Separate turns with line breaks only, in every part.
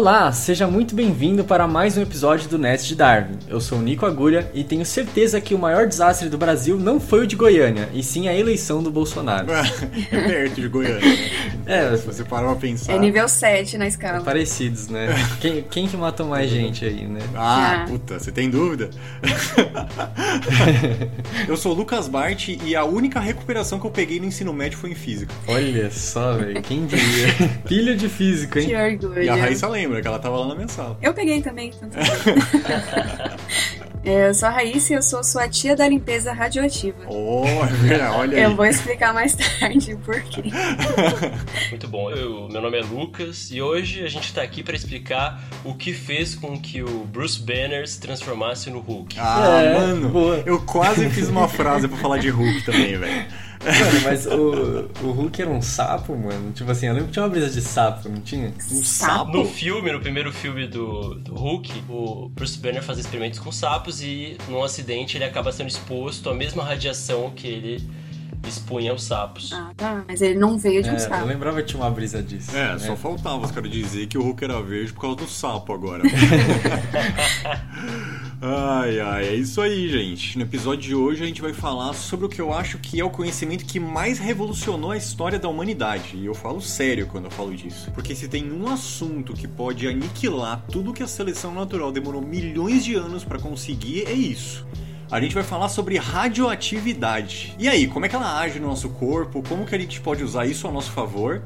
Olá, seja muito bem-vindo para mais um episódio do Nest de Darwin. Eu sou o Nico Agulha e tenho certeza que o maior desastre do Brasil não foi o de Goiânia, e sim a eleição do Bolsonaro.
é perto de Goiânia. É, se você parar pra pensar.
É nível 7 na escala.
Parecidos, né? Quem, quem que matou mais gente aí, né?
Ah, ah. puta, você tem dúvida? eu sou o Lucas Bart e a única recuperação que eu peguei no ensino médio foi em física.
Olha só, velho, quem diria? Filho de física, hein?
Que orgulho.
E a Raíssa lembra que ela tava lá na minha sala.
Eu peguei também, é, Eu sou a Raíssa e eu sou sua tia da limpeza radioativa.
Oh, olha aí.
Eu vou explicar mais tarde por quê.
Muito bom. Eu, meu nome é Lucas e hoje a gente tá aqui para explicar o que fez com que o Bruce Banner se transformasse no Hulk.
Ah, é, mano, boa. eu quase fiz uma frase para falar de Hulk também, velho.
Mano, mas o, o Hulk era um sapo, mano. Tipo assim, eu lembro que tinha uma brisa de sapo, não tinha?
Um sapo? No filme, no primeiro filme do, do Hulk, o Bruce Banner faz experimentos com sapos e num acidente ele acaba sendo exposto à mesma radiação que ele expunha os sapos.
Ah, tá. Mas ele não veio de um é, sapo.
Eu lembrava que tinha uma brisa disso.
É, né? só faltava os caras dizer que o Hulk era verde por causa do sapo agora. ai, ai, é isso aí, gente. No episódio de hoje a gente vai falar sobre o que eu acho que é o conhecimento que mais revolucionou a história da humanidade. E eu falo sério quando eu falo disso. Porque se tem um assunto que pode aniquilar tudo que a seleção natural demorou milhões de anos para conseguir, é isso a gente vai falar sobre radioatividade. E aí, como é que ela age no nosso corpo? Como que a gente pode usar isso a nosso favor?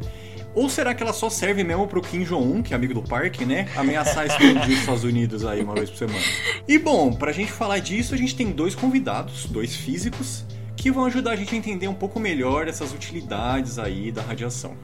Ou será que ela só serve mesmo pro Kim Jong-un, que é amigo do parque, né? Ameaçar explodir os Estados Unidos aí uma vez por semana. E bom, pra gente falar disso, a gente tem dois convidados, dois físicos, que vão ajudar a gente a entender um pouco melhor essas utilidades aí da radiação.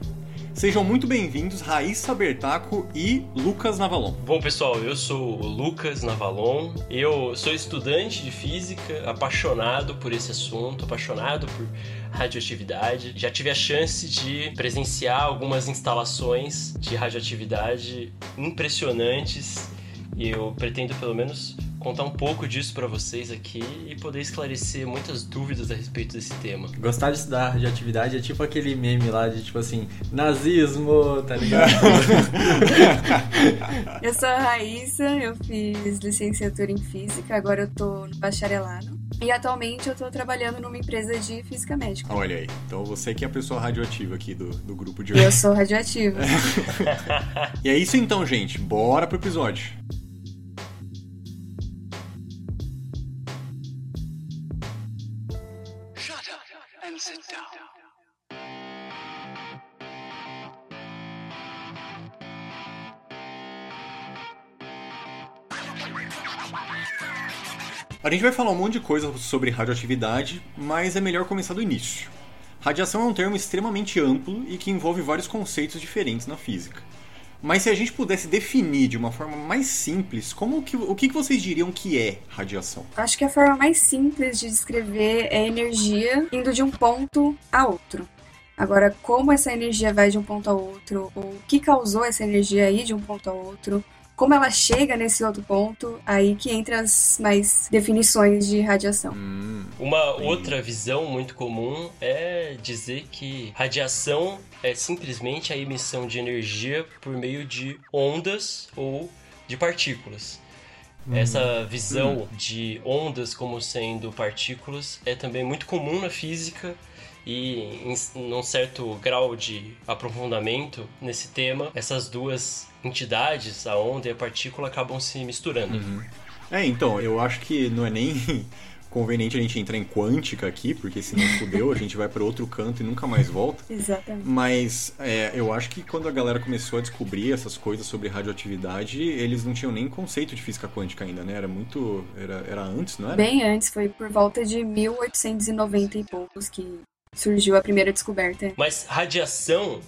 Sejam muito bem-vindos, Raíssa Bertaco e Lucas Navalon.
Bom, pessoal, eu sou o Lucas Navalon. Eu sou estudante de física, apaixonado por esse assunto, apaixonado por radioatividade. Já tive a chance de presenciar algumas instalações de radioatividade impressionantes e eu pretendo pelo menos contar um pouco disso para vocês aqui e poder esclarecer muitas dúvidas a respeito desse tema.
Gostar de estudar radioatividade é tipo aquele meme lá de tipo assim, nazismo, tá ligado?
eu sou a Raíssa, eu fiz licenciatura em física, agora eu tô no bacharelado. E atualmente eu tô trabalhando numa empresa de física médica.
Olha aí, então você que é a pessoa radioativa aqui do, do grupo de hoje.
Eu sou radioativa.
e é isso então, gente. Bora pro episódio. A gente vai falar um monte de coisa sobre radioatividade, mas é melhor começar do início. Radiação é um termo extremamente amplo e que envolve vários conceitos diferentes na física. Mas se a gente pudesse definir de uma forma mais simples, como que, o que vocês diriam que é radiação?
Acho que a forma mais simples de descrever é energia indo de um ponto a outro. Agora, como essa energia vai de um ponto a outro, ou o que causou essa energia ir de um ponto a outro, como ela chega nesse outro ponto, aí que entra as mais definições de radiação. Hum,
Uma outra visão muito comum é dizer que radiação é simplesmente a emissão de energia por meio de ondas ou de partículas. Hum. Essa visão hum. de ondas como sendo partículas é também muito comum na física e em, em um certo grau de aprofundamento nesse tema, essas duas entidades, a onda e a partícula, acabam se misturando.
Uhum. É, então, eu acho que não é nem conveniente a gente entrar em quântica aqui, porque se não fudeu, a gente vai para outro canto e nunca mais volta.
Exatamente.
Mas é, eu acho que quando a galera começou a descobrir essas coisas sobre radioatividade, eles não tinham nem conceito de física quântica ainda, né? Era muito. Era, era antes, não era?
Bem antes, foi por volta de 1890 e poucos que surgiu a primeira descoberta.
Mas radiação,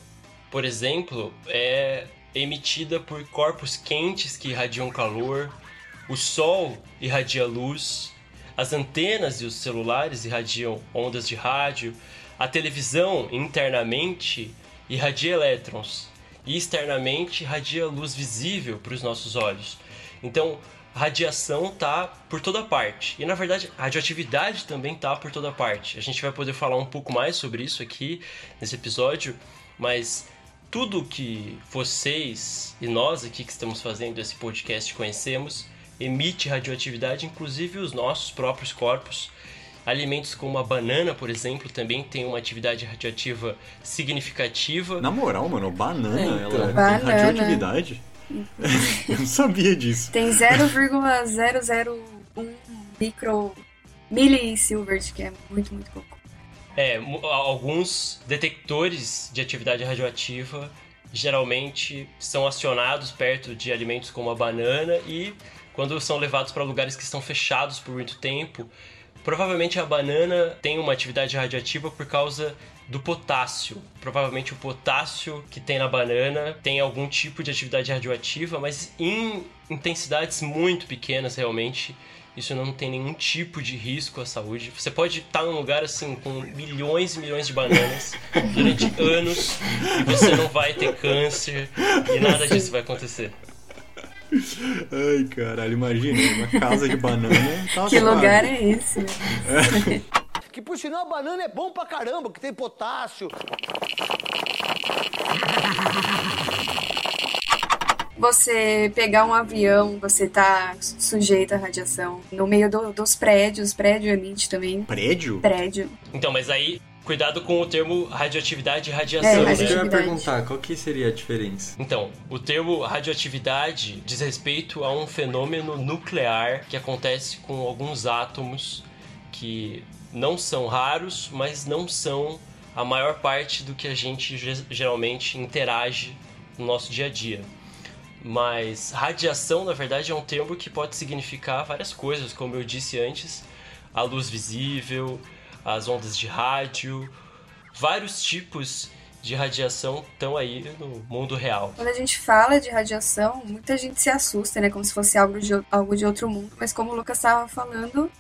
por exemplo, é emitida por corpos quentes que irradiam calor, o Sol irradia luz, as antenas e os celulares irradiam ondas de rádio, a televisão internamente irradia elétrons e externamente irradia luz visível para os nossos olhos. Então, radiação tá por toda parte. E na verdade, a radioatividade também tá por toda parte. A gente vai poder falar um pouco mais sobre isso aqui nesse episódio, mas tudo que vocês e nós aqui que estamos fazendo esse podcast conhecemos emite radioatividade, inclusive os nossos próprios corpos. Alimentos como a banana, por exemplo, também tem uma atividade radioativa significativa.
Na moral, mano, banana,
É, então.
ela
Banana.
tem radioatividade? Eu não sabia disso.
Tem 0,001 micro milisievert, que é muito, muito pouco.
É, alguns detectores de atividade radioativa geralmente são acionados perto de alimentos como a banana e quando são levados para lugares que estão fechados por muito tempo, provavelmente a banana tem uma atividade radioativa por causa do potássio. Provavelmente o potássio que tem na banana tem algum tipo de atividade radioativa, mas em intensidades muito pequenas realmente. Isso não tem nenhum tipo de risco à saúde. Você pode estar num lugar assim com milhões e milhões de bananas durante anos e você não vai ter câncer e nada disso vai acontecer.
Ai, caralho, imagina, uma casa de banana. Tá
Que lugar é esse? né?
Que por sinal a banana é bom pra caramba, que tem potássio.
Você pegar um avião, você tá sujeito à radiação. No meio do- dos prédios, prédio emite também.
Prédio?
Prédio.
Então, mas aí cuidado com o termo radioatividade e radiação,
É,
né?
Mas eu ia
radioatividade.
perguntar, qual que seria a diferença?
Então, o termo radioatividade diz respeito a um fenômeno nuclear que acontece com alguns átomos que não são raros, mas não são a maior parte do que a gente ge- geralmente interage no nosso dia a dia. Mas radiação, na verdade, é um termo que pode significar várias coisas, como eu disse antes, a luz visível, as ondas de rádio, vários tipos de radiação estão aí no mundo real.
Quando a gente fala de radiação, muita gente se assusta, né? Como se fosse algo de, algo de outro mundo. Mas como o Lucas estava falando,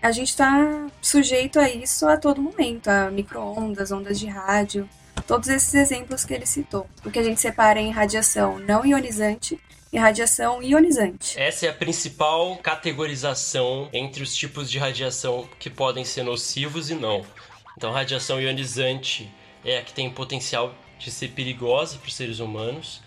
a gente está sujeito a isso a todo momento. A micro-ondas, ondas de rádio. Todos esses exemplos que ele citou. O que a gente separa em radiação não ionizante e radiação ionizante.
Essa é a principal categorização entre os tipos de radiação que podem ser nocivos e não. Então, radiação ionizante é a que tem potencial de ser perigosa para os seres humanos.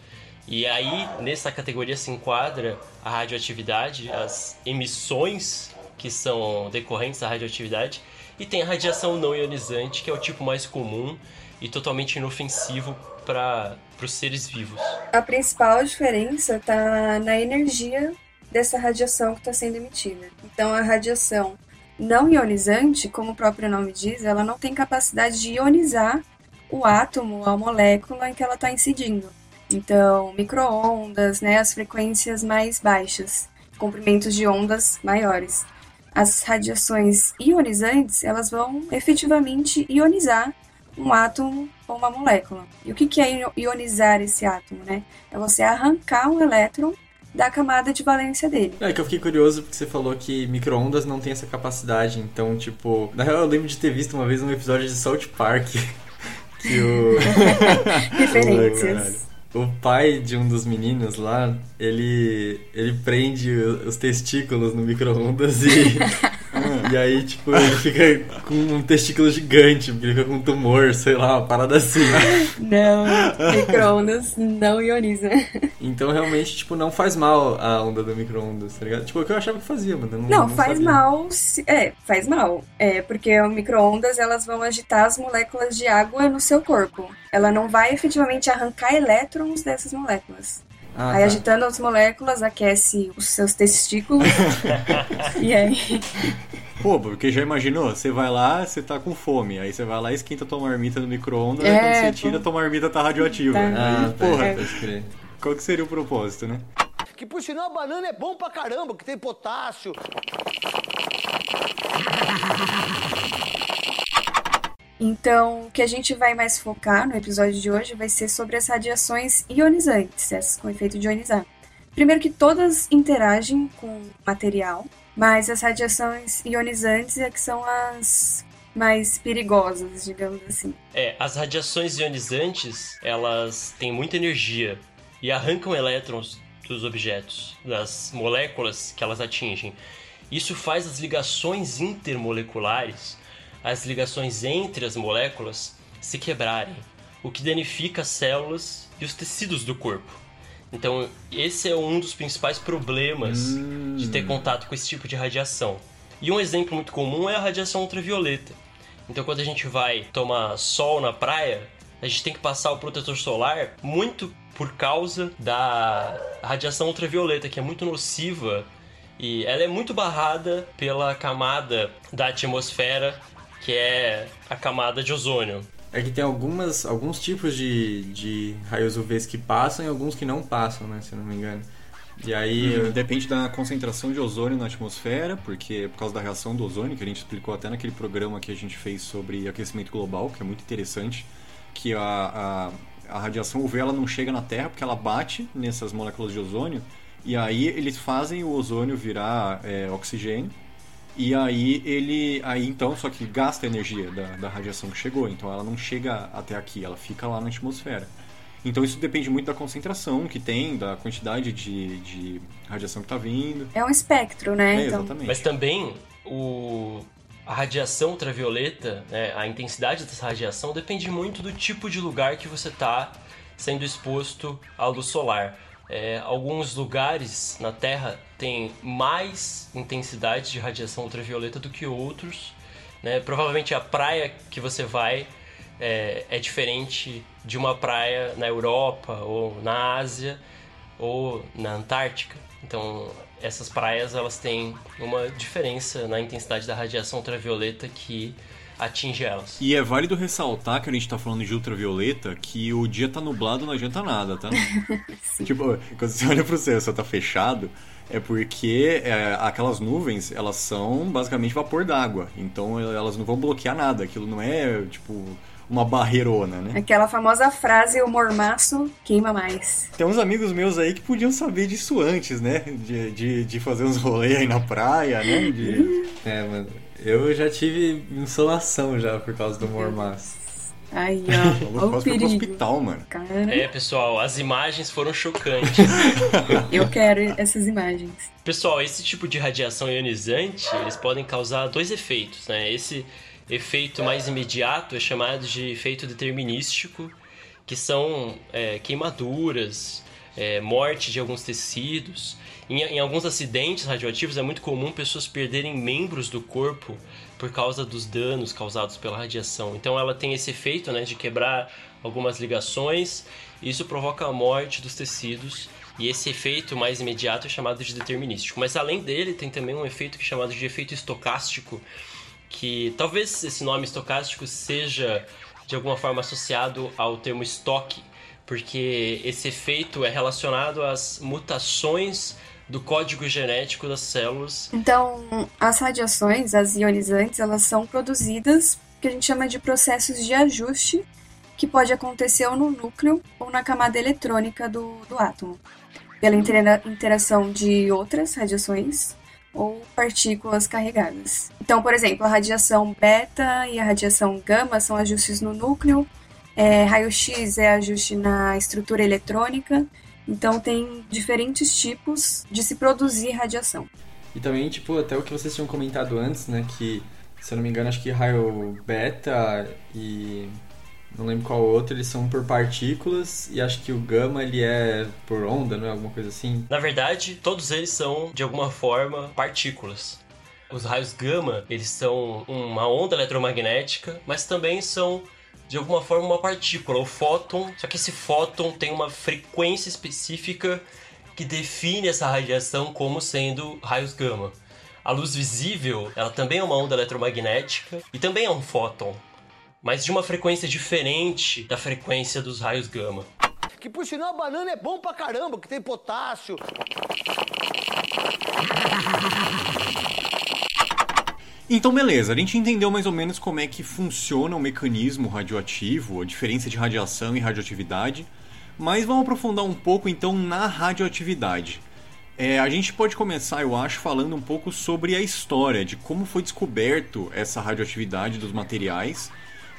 E aí, nessa categoria se enquadra a radioatividade, as emissões que são decorrentes da radioatividade, e tem a radiação não ionizante, que é o tipo mais comum e totalmente inofensivo para os seres vivos.
A principal diferença está na energia dessa radiação que está sendo emitida. Então, a radiação não ionizante, como o próprio nome diz, ela não tem capacidade de ionizar o átomo, a molécula em que ela está incidindo. Então, microondas, né, as frequências mais baixas, comprimentos de ondas maiores. As radiações ionizantes, elas vão efetivamente ionizar um átomo ou uma molécula. E o que é ionizar esse átomo, né? É você arrancar um elétron da camada de valência dele.
É que eu fiquei curioso porque você falou que micro-ondas não tem essa capacidade, então, tipo... Na real, eu lembro de ter visto uma vez um episódio de South Park que o...
Referências.
O pai de um dos meninos lá, ele, ele prende os testículos no micro-ondas e, e aí, tipo, ele fica com um testículo gigante, porque ele fica com um tumor, sei lá, uma parada assim.
Não, microondas não ioniza.
Então, realmente, tipo, não faz mal a onda do micro-ondas, tá ligado? Tipo, o que eu achava que fazia, mano. eu Não,
Não,
não
faz
sabia.
mal. se- É, faz mal. É, porque o micro-ondas elas vão agitar as moléculas de água no seu corpo. Ela não vai efetivamente arrancar elétrons dessas moléculas.
Ah,
aí
tá.
agitando as moléculas, aquece os seus testículos. e aí.
Pô, porque já imaginou? Você vai lá, você tá com fome, aí você vai lá e esquenta tua marmita no micro-ondas,
É,
aí quando você tira, tua marmita tá radioativa.
Tá.
Ah,
Aí, porra,
crer.
qual que seria o propósito, né?
Que por sinal a banana é bom pra caramba, que tem potássio.
Então, o que a gente vai mais focar no episódio de hoje vai ser sobre as radiações ionizantes, essas com efeito de ionizar. Primeiro que todas interagem com material, mas as radiações ionizantes é que são as mais perigosas, digamos assim.
É, as radiações ionizantes, elas têm muita energia e arrancam elétrons dos objetos, das moléculas que elas atingem. Isso faz as ligações intermoleculares, as ligações entre as moléculas, se quebrarem, o que danifica as células e os tecidos do corpo. Então, esse é um dos principais problemas
Hum.
de ter contato com esse tipo de radiação. E um exemplo muito comum é a radiação ultravioleta. Então, quando a gente vai tomar sol na praia, a gente tem que passar o protetor solar muito por causa da radiação ultravioleta, que é muito nociva e ela é muito barrada pela camada da atmosfera, que é a camada de ozônio.
É que tem algumas, alguns tipos de, de raios UVs que passam e alguns que não passam, né? Se eu não me engano. E aí.
Hum, Depende da concentração de ozônio na atmosfera, porque é por causa da reação do ozônio, que a gente explicou até naquele programa que a gente fez sobre aquecimento global, que é muito interessante, que a, a, a radiação UV ela não chega na Terra porque ela bate nessas moléculas de ozônio, e aí eles fazem o ozônio virar é, oxigênio, e aí ele. Aí então, só que gasta a energia da, da radiação que chegou, então ela não chega até aqui, ela fica lá na atmosfera. Então isso depende muito da concentração que tem, da quantidade de, de radiação que está vindo.
É um espectro, né?
É,
então,
exatamente.
Mas também o, a radiação ultravioleta, né, a intensidade dessa radiação depende muito do tipo de lugar que você está sendo exposto à luz solar. É, alguns lugares na Terra têm mais intensidade de radiação ultravioleta do que outros. Né? Provavelmente a praia que você vai é, é diferente de uma praia na Europa ou na Ásia ou na Antártica. Então, essas praias elas têm uma diferença na intensidade da radiação ultravioleta que atinge elas.
E é válido ressaltar que a gente tá falando de ultravioleta, que o dia tá nublado não adianta nada, tá? tipo, quando você olha pro céu e só tá fechado, é porque é, aquelas nuvens, elas são basicamente vapor d'água. Então elas não vão bloquear nada. Aquilo não é, tipo, uma barreirona, né?
Aquela famosa frase, o mormaço queima mais.
Tem uns amigos meus aí que podiam saber disso antes, né? De, de, de fazer uns rolês aí na praia, né? De...
É, mano. Eu já tive insolação já por causa do mormaço.
Aí, ó, o
quase pro
perigo.
hospital, mano.
Cara,
É, pessoal, as imagens foram chocantes.
eu quero essas imagens.
Pessoal, esse tipo de radiação ionizante, eles podem causar dois efeitos, né? Esse efeito mais imediato é chamado de efeito determinístico, que são é, queimaduras, é, morte de alguns tecidos. Em, em alguns acidentes radioativos é muito comum pessoas perderem membros do corpo por causa dos danos causados pela radiação. Então ela tem esse efeito né, de quebrar algumas ligações, isso provoca a morte dos tecidos e esse efeito mais imediato é chamado de determinístico. Mas além dele, tem também um efeito que é chamado de efeito estocástico, que talvez esse nome estocástico seja de alguma forma associado ao termo estoque, porque esse efeito é relacionado às mutações do código genético das células.
Então, as radiações, as ionizantes, elas são produzidas que a gente chama de processos de ajuste que pode acontecer ou no núcleo ou na camada eletrônica do, do átomo, pela intera- interação de outras radiações ou partículas carregadas. Então, por exemplo, a radiação beta e a radiação gama são ajustes no núcleo, é, raio-x é ajuste na estrutura eletrônica, então tem diferentes tipos de se produzir radiação.
E também, tipo, até o que vocês tinham comentado antes, né? Que, se eu não me engano, acho que raio beta e não lembro qual outro, eles são por partículas e acho que o gama ele é por onda, não é? Alguma coisa assim.
Na verdade, todos eles são de alguma forma partículas. Os raios gama, eles são uma onda eletromagnética, mas também são de alguma forma uma partícula, o fóton. Só que esse fóton tem uma frequência específica que define essa radiação como sendo raios gama. A luz visível, ela também é uma onda eletromagnética e também é um fóton, mas de uma frequência diferente da frequência dos raios gama.
Que por sinal a banana é bom pra caramba, que tem potássio.
Então, beleza, a gente entendeu mais ou menos como é que funciona o mecanismo radioativo, a diferença de radiação e radioatividade, mas vamos aprofundar um pouco então na radioatividade. É, a gente pode começar, eu acho, falando um pouco sobre a história de como foi descoberto essa radioatividade dos materiais.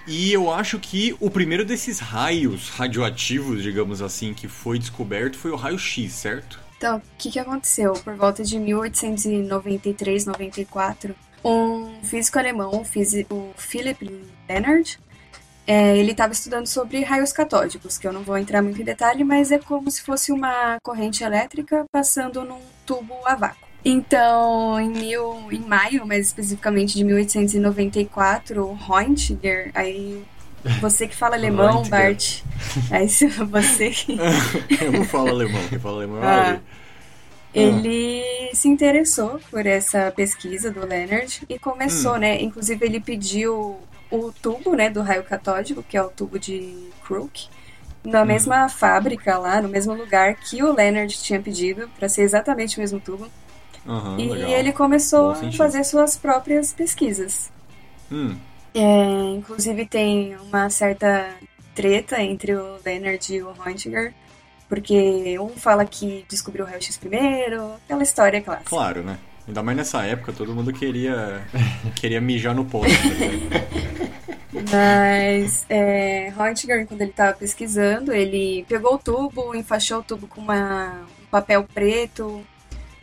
E eu acho que o primeiro desses raios radioativos, digamos assim, que foi descoberto foi o raio-x, certo?
Então, o que, que aconteceu? Por volta de 1893, 94, um físico alemão, o físico Philipp Leonard, é, ele estava estudando sobre raios catódicos, que eu não vou entrar muito em detalhe, mas é como se fosse uma corrente elétrica passando num tubo a vácuo. Então, em, mil, em maio, mais especificamente de 1894, Roentger, aí você que fala alemão. Bart, aí você que
eu não falo alemão, quem fala alemão é
Ah.
Ele.
Ele se interessou por essa pesquisa do Leonard e começou,
Hum.
né? Inclusive ele pediu o tubo, né, do raio catódico, que é o tubo de Crook, na
Hum.
mesma fábrica lá, no mesmo lugar que o Leonard tinha pedido para ser exatamente o mesmo tubo.
Aham,
e
legal.
ele começou a fazer suas próprias pesquisas.
Hum,
É, inclusive tem uma certa treta entre o Leonard e o Roentger, porque um fala que descobriu o raio-x primeiro, aquela história clássica.
claro, né? Ainda mais nessa época, todo mundo queria, queria mijar no poste. né?
Mas é, quando ele estava pesquisando, ele pegou o tubo, enfaixou o tubo com uma, um papel preto.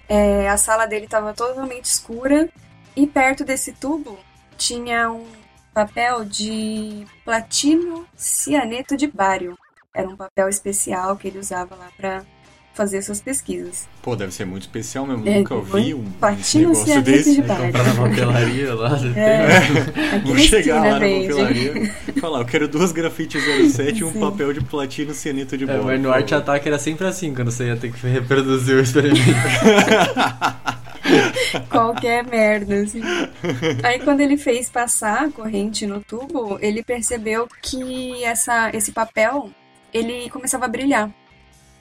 É, a sala dele estava totalmente escura e perto desse tubo tinha um papel de platino cianeto de bário. Era um papel especial que ele usava lá para fazer suas pesquisas.
Pô, deve ser muito especial mesmo.
É,
Nunca ouvi um, um negócio desse.
de bário.
comprar na papelaria lá.
É, aqui
Vou
na
chegar lá na
vende.
papelaria e falar, eu quero duas grafite 07 e um papel de platino cianeto de
É,
bola.
mas no Arte. Attack era sempre assim, quando você ia ter que reproduzir o experimento.
Qualquer merda, assim. Aí quando ele fez passar a corrente no tubo, ele percebeu que essa, esse papel, ele começava a brilhar.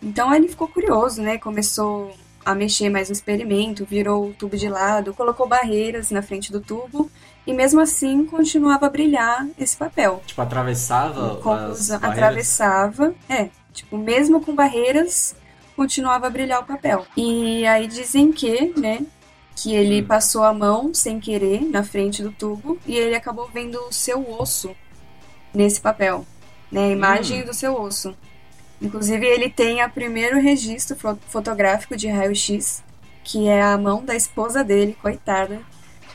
Então ele ficou curioso, né? Começou a mexer mais no experimento, virou o tubo de lado, colocou barreiras na frente do tubo e mesmo assim continuava a brilhar esse papel.
tipo, atravessava as
Conclusão, atravessava, é, tipo, mesmo com barreiras, continuava a brilhar o papel. E aí dizem que, né, que ele
Hum.
passou a mão sem querer na frente do tubo e ele acabou vendo o seu osso nesse papel, né, a imagem
Hum.
do seu osso. Inclusive ele tem o primeiro registro fo- fotográfico de raio-x, que é a mão da esposa dele, coitada.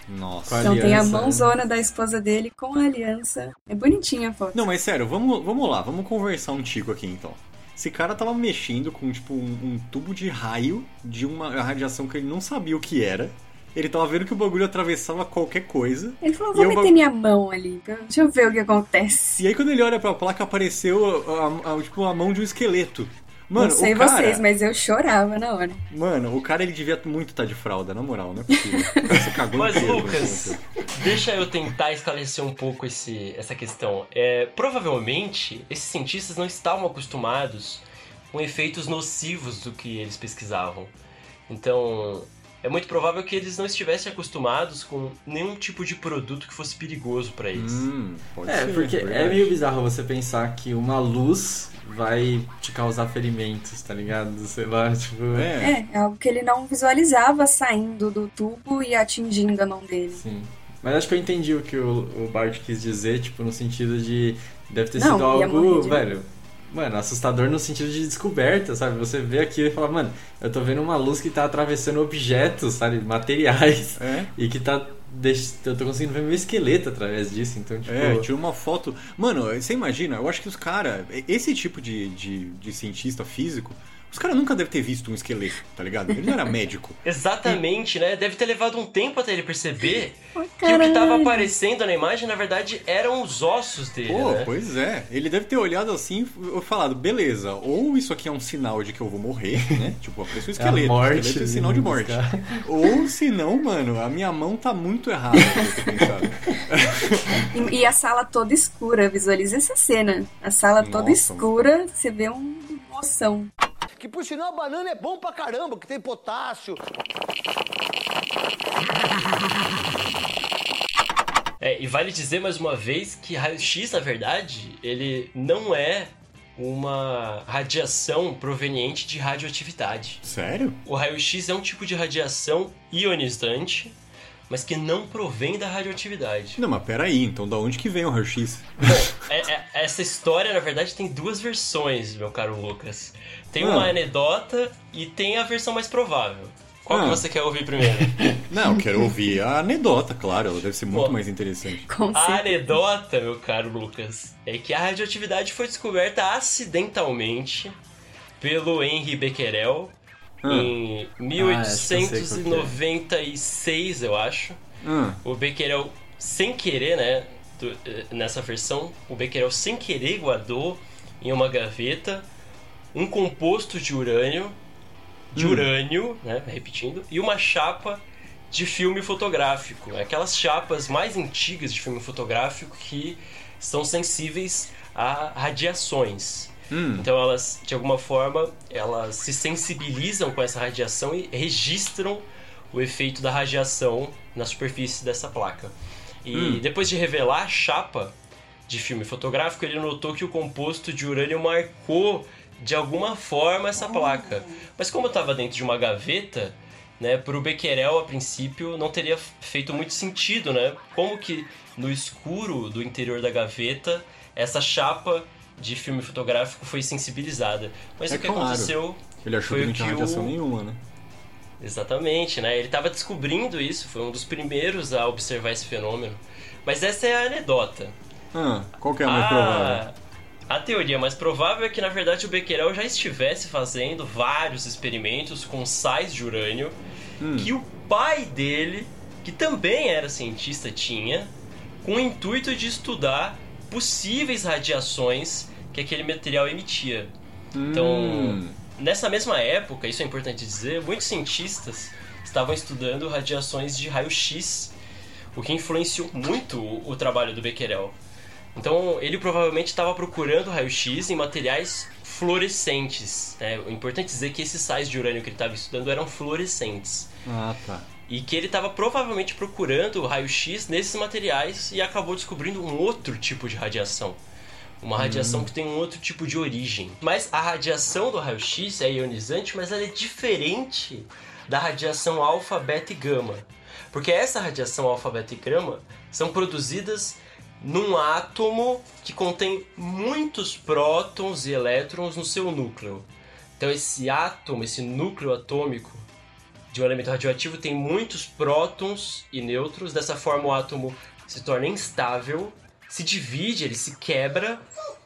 Nossa.
Então tem a
né?
mãozona da esposa dele com a aliança. É bonitinha a foto.
Não, mas sério, vamos, vamos lá, vamos conversar um tico aqui então. Esse cara tava mexendo com, tipo, um, um tubo de raio de uma radiação que ele não sabia o que era. Ele tava vendo que o bagulho atravessava qualquer coisa.
Ele falou, vou meter
vou-
minha mão ali, pra- deixa eu ver o que acontece.
E aí quando ele olha pra placa, apareceu a, a- tipo, a mão de um esqueleto. Mano,
não sei
cara,
vocês, mas eu chorava na hora.
Mano, o cara ele devia muito estar de fralda, na moral, não é possível. Você cagou
Mas,
inteiro,
Lucas,
né?
deixa eu tentar esclarecer um pouco esse, essa questão. É, provavelmente, esses cientistas não estavam acostumados com efeitos nocivos do que eles pesquisavam. Então, é muito provável que eles não estivessem acostumados com nenhum tipo de produto que fosse perigoso para eles.
Hum, pode
É,
ser,
porque é meio bizarro você pensar que uma luz vai te causar ferimentos, tá ligado? Sei lá, tipo.
É,
É, é algo que ele não visualizava saindo do tubo e atingindo a mão dele.
Sim. Mas acho que eu entendi o que o, o Bart quis dizer, tipo, no sentido de. Deve ter
Não,
sido algo, velho. Mano, assustador no sentido de descoberta, sabe? Você vê aquilo e fala, mano, eu tô vendo uma luz que tá atravessando objetos, sabe? Materiais.
é.
E que tá. Eu tô conseguindo ver meu esqueleto através disso, então, tipo.
É, tira uma foto. Mano, você imagina, eu acho que os caras, esse tipo de, de, de cientista físico, os caras nunca devem ter visto um esqueleto, tá ligado? Ele não era médico.
Exatamente, né? Deve ter levado um tempo até ele perceber
Ai,
que o que tava aparecendo na imagem, na verdade, eram os ossos dele,
Pô,
né?
pois é. Ele deve ter olhado assim e falado, beleza, ou isso aqui é um sinal de que eu vou morrer, né? Tipo, apareceu um
É a
esqueleto.
morte.
esqueleto é sinal de morte. Ou se não, mano, a minha mão tá muito errada.
E, e a sala toda escura, visualiza essa cena. A sala toda
Nossa,
escura, você vê um moção.
Que por sinal banana é bom pra caramba, que tem potássio.
É, e vale dizer mais uma vez que raio-x, na verdade, ele não é uma radiação proveniente de radioatividade.
Sério?
O raio-x é um tipo de radiação ionizante, mas que não provém da radioatividade.
Não, mas peraí, então da onde que vem o Hershey's?
É- é- essa história, na verdade, tem duas versões, meu caro Lucas. Tem
Ah.
uma anedota e tem a versão mais provável. Qual que
Ah.
você quer ouvir primeiro?
Não, eu quero ouvir a anedota, claro, ela deve ser muito
Bom.
mais interessante.
A anedota, meu caro Lucas, é que a radioatividade foi descoberta acidentalmente pelo Henri Becquerel
Ah.
em
Ah, acho que eu é.
1896, eu acho.
Ah,
O Becquerel, sem querer, né, eh, nessa versão, o Becquerel sem querer guardou em uma gaveta um composto de urânio, de
Hum.
urânio, né, repetindo, e uma chapa de filme fotográfico. Aquelas chapas mais antigas de filme fotográfico que são sensíveis a radiações.
Hum,
Então elas, de alguma forma, elas se sensibilizam com essa radiação e registram o efeito da radiação na superfície dessa placa. E
Hum.
depois de revelar a chapa de filme fotográfico, ele notou que o composto de urânio marcou de alguma forma essa placa. Mas como estava dentro de uma gaveta, né, para o Becquerel a princípio não teria feito muito sentido, né? Como que no escuro do interior da gaveta essa chapa de filme fotográfico foi sensibilizada. Mas
É
o que
claro.
aconteceu
ele achou
foi
que não tinha radiação
o-
nenhuma, né?
Exatamente, né? Ele estava descobrindo isso, foi um dos primeiros a observar esse fenômeno. Mas essa é a anedota.
Ah, qual que é a mais provável?
A teoria mais provável é que, na verdade, o Becquerel já estivesse fazendo vários experimentos com sais de urânio
Hum.
que o pai dele, que também era cientista, tinha, com o intuito de estudar possíveis radiações que aquele material emitia. Então,
Hum,
Nessa mesma época, isso é importante dizer, muitos cientistas estavam estudando radiações de raio-x, o que influenciou muito o, o trabalho do Becquerel. Então, ele provavelmente estava procurando raio-x em materiais fluorescentes. né? É importante dizer que esses sais de urânio que ele estava estudando eram fluorescentes.
Ah, tá.
E que ele estava provavelmente procurando raio-x nesses materiais e acabou descobrindo um outro tipo de radiação. Uma radiação que tem um outro tipo de origem. Mas a radiação do raio-x é ionizante, mas ela é diferente da radiação alfa, beta e gama. Porque essa radiação alfa, beta e gama são produzidas num átomo que contém muitos prótons e elétrons no seu núcleo. Então esse átomo, esse núcleo atômico de um elemento radioativo tem muitos prótons e nêutrons. Dessa forma, o átomo se torna instável, se divide, ele se quebra,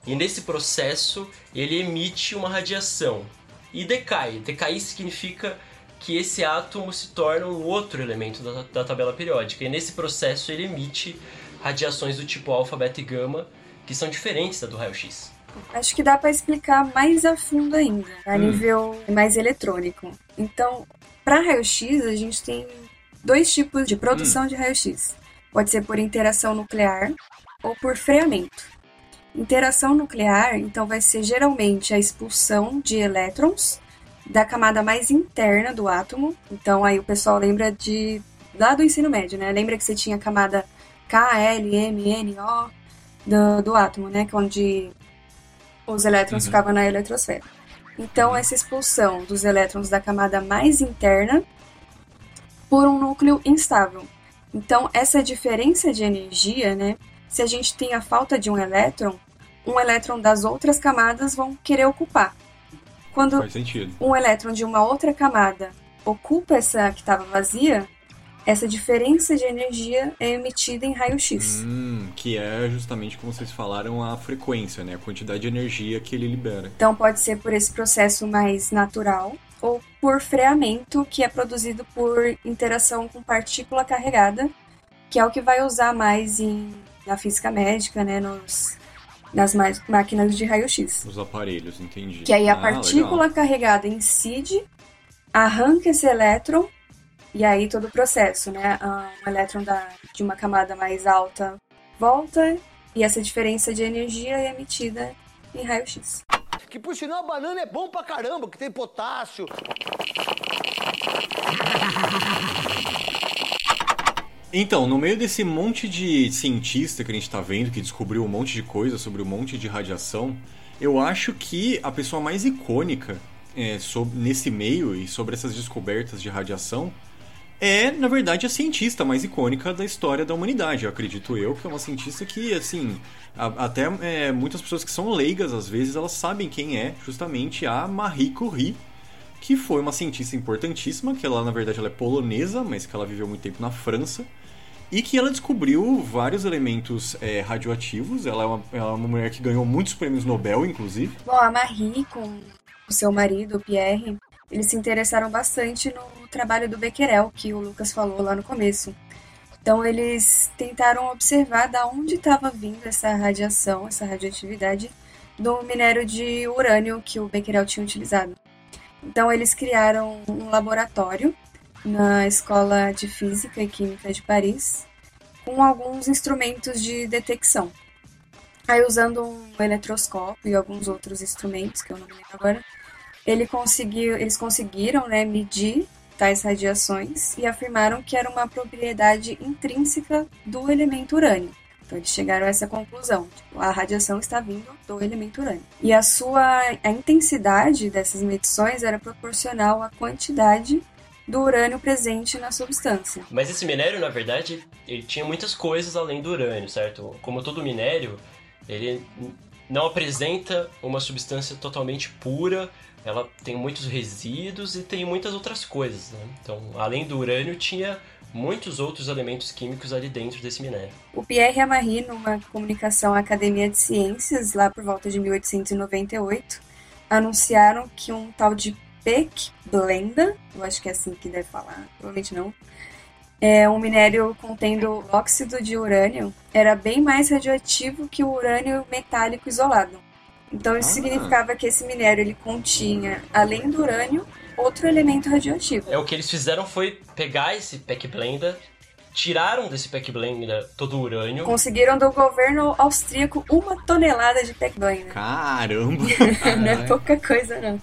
e nesse processo ele emite uma radiação e decai. Decair significa que esse átomo se torna um outro elemento da, da tabela periódica, e nesse processo ele emite radiações do tipo alfa, beta e gama, que são diferentes da do raio-x.
Acho que dá para explicar mais a fundo ainda, a nível mais eletrônico. Então, para raio-x, a gente tem dois tipos de produção de raio-x. Pode ser por interação nuclear ou por freamento. Interação nuclear, então, vai ser geralmente a expulsão de elétrons da camada mais interna do átomo. Então, aí o pessoal lembra de lá do ensino médio, né? Lembra que você tinha a camada K, L, M, N, O do, do átomo, né? Que é onde os elétrons ficavam na eletrosfera. Então, essa expulsão dos elétrons da camada mais interna por um núcleo instável. Então, essa diferença de energia, né? Se a gente tem a falta de um elétron, um elétron das outras camadas vão querer ocupar. Quando um elétron de uma outra camada ocupa essa que estava vazia, essa diferença de energia é emitida em raio-x.
Hum, que é justamente como vocês falaram a frequência, né? A quantidade de energia que ele libera.
Então pode ser por esse processo mais natural ou por freamento, que é produzido por interação com partícula carregada, que é o que vai usar mais em, na física médica, né, nos, nas máquinas de raio-x.
Os aparelhos, entendi.
Que aí a
Ah,
partícula
legal.
carregada incide, arranca esse elétron, e aí todo o processo, né? ah, Um elétron da, de uma camada mais alta volta, e essa diferença de energia é emitida em raio-x.
Que por sinal a banana é bom pra caramba, que tem potássio.
Então, no meio desse monte de cientista que a gente tá vendo, que descobriu um monte de coisa sobre um monte de radiação, eu acho que a pessoa mais icônica é, sob- nesse meio e sobre essas descobertas de radiação é, na verdade, a cientista mais icônica da história da humanidade. Acredito eu que é uma cientista que, assim, a- até é, muitas pessoas que são leigas, às vezes, elas sabem quem é justamente a Marie Curie, que foi uma cientista importantíssima, que ela na verdade ela é polonesa, mas que ela viveu muito tempo na França, e que ela descobriu vários elementos é, radioativos. Ela é, uma, ela é uma mulher que ganhou muitos prêmios Nobel, inclusive.
Bom, a Marie, com o seu marido, o Pierre, eles se interessaram bastante no trabalho do Becquerel, que o Lucas falou lá no começo. Então, eles tentaram observar da onde estava vindo essa radiação, essa radioatividade do minério de urânio que o Becquerel tinha utilizado. Então, eles criaram um laboratório na Escola de Física e Química de Paris, com alguns instrumentos de detecção. Aí, usando um eletroscópio e alguns outros instrumentos, que eu não me lembro agora, ele conseguiu, eles conseguiram né, medir tais radiações e afirmaram que era uma propriedade intrínseca do elemento urânio. Então eles chegaram a essa conclusão. Tipo, a radiação está vindo do elemento urânio. E a sua a intensidade dessas medições era proporcional à quantidade do urânio presente na substância.
Mas esse minério, na verdade, ele tinha muitas coisas além do urânio, certo? Como todo minério, ele não apresenta uma substância totalmente pura, ela tem muitos resíduos e tem muitas outras coisas. Né? Então, além do urânio, tinha muitos outros elementos químicos ali dentro desse minério.
O Pierre a Marie, numa comunicação à Academia de Ciências, lá por volta de 1898, anunciaram que um tal de Peck Blenda, eu acho que é assim que deve falar, provavelmente não, é um minério contendo óxido de urânio, era bem mais radioativo que o urânio metálico isolado. Então isso ah. significava que esse minério ele continha, além do urânio, outro elemento radioativo.
É o que eles fizeram foi pegar esse Peck Blender tiraram desse Peck Blender todo o urânio.
Conseguiram do governo austríaco uma tonelada de Peck Blender.
Caramba!
não é pouca coisa, não.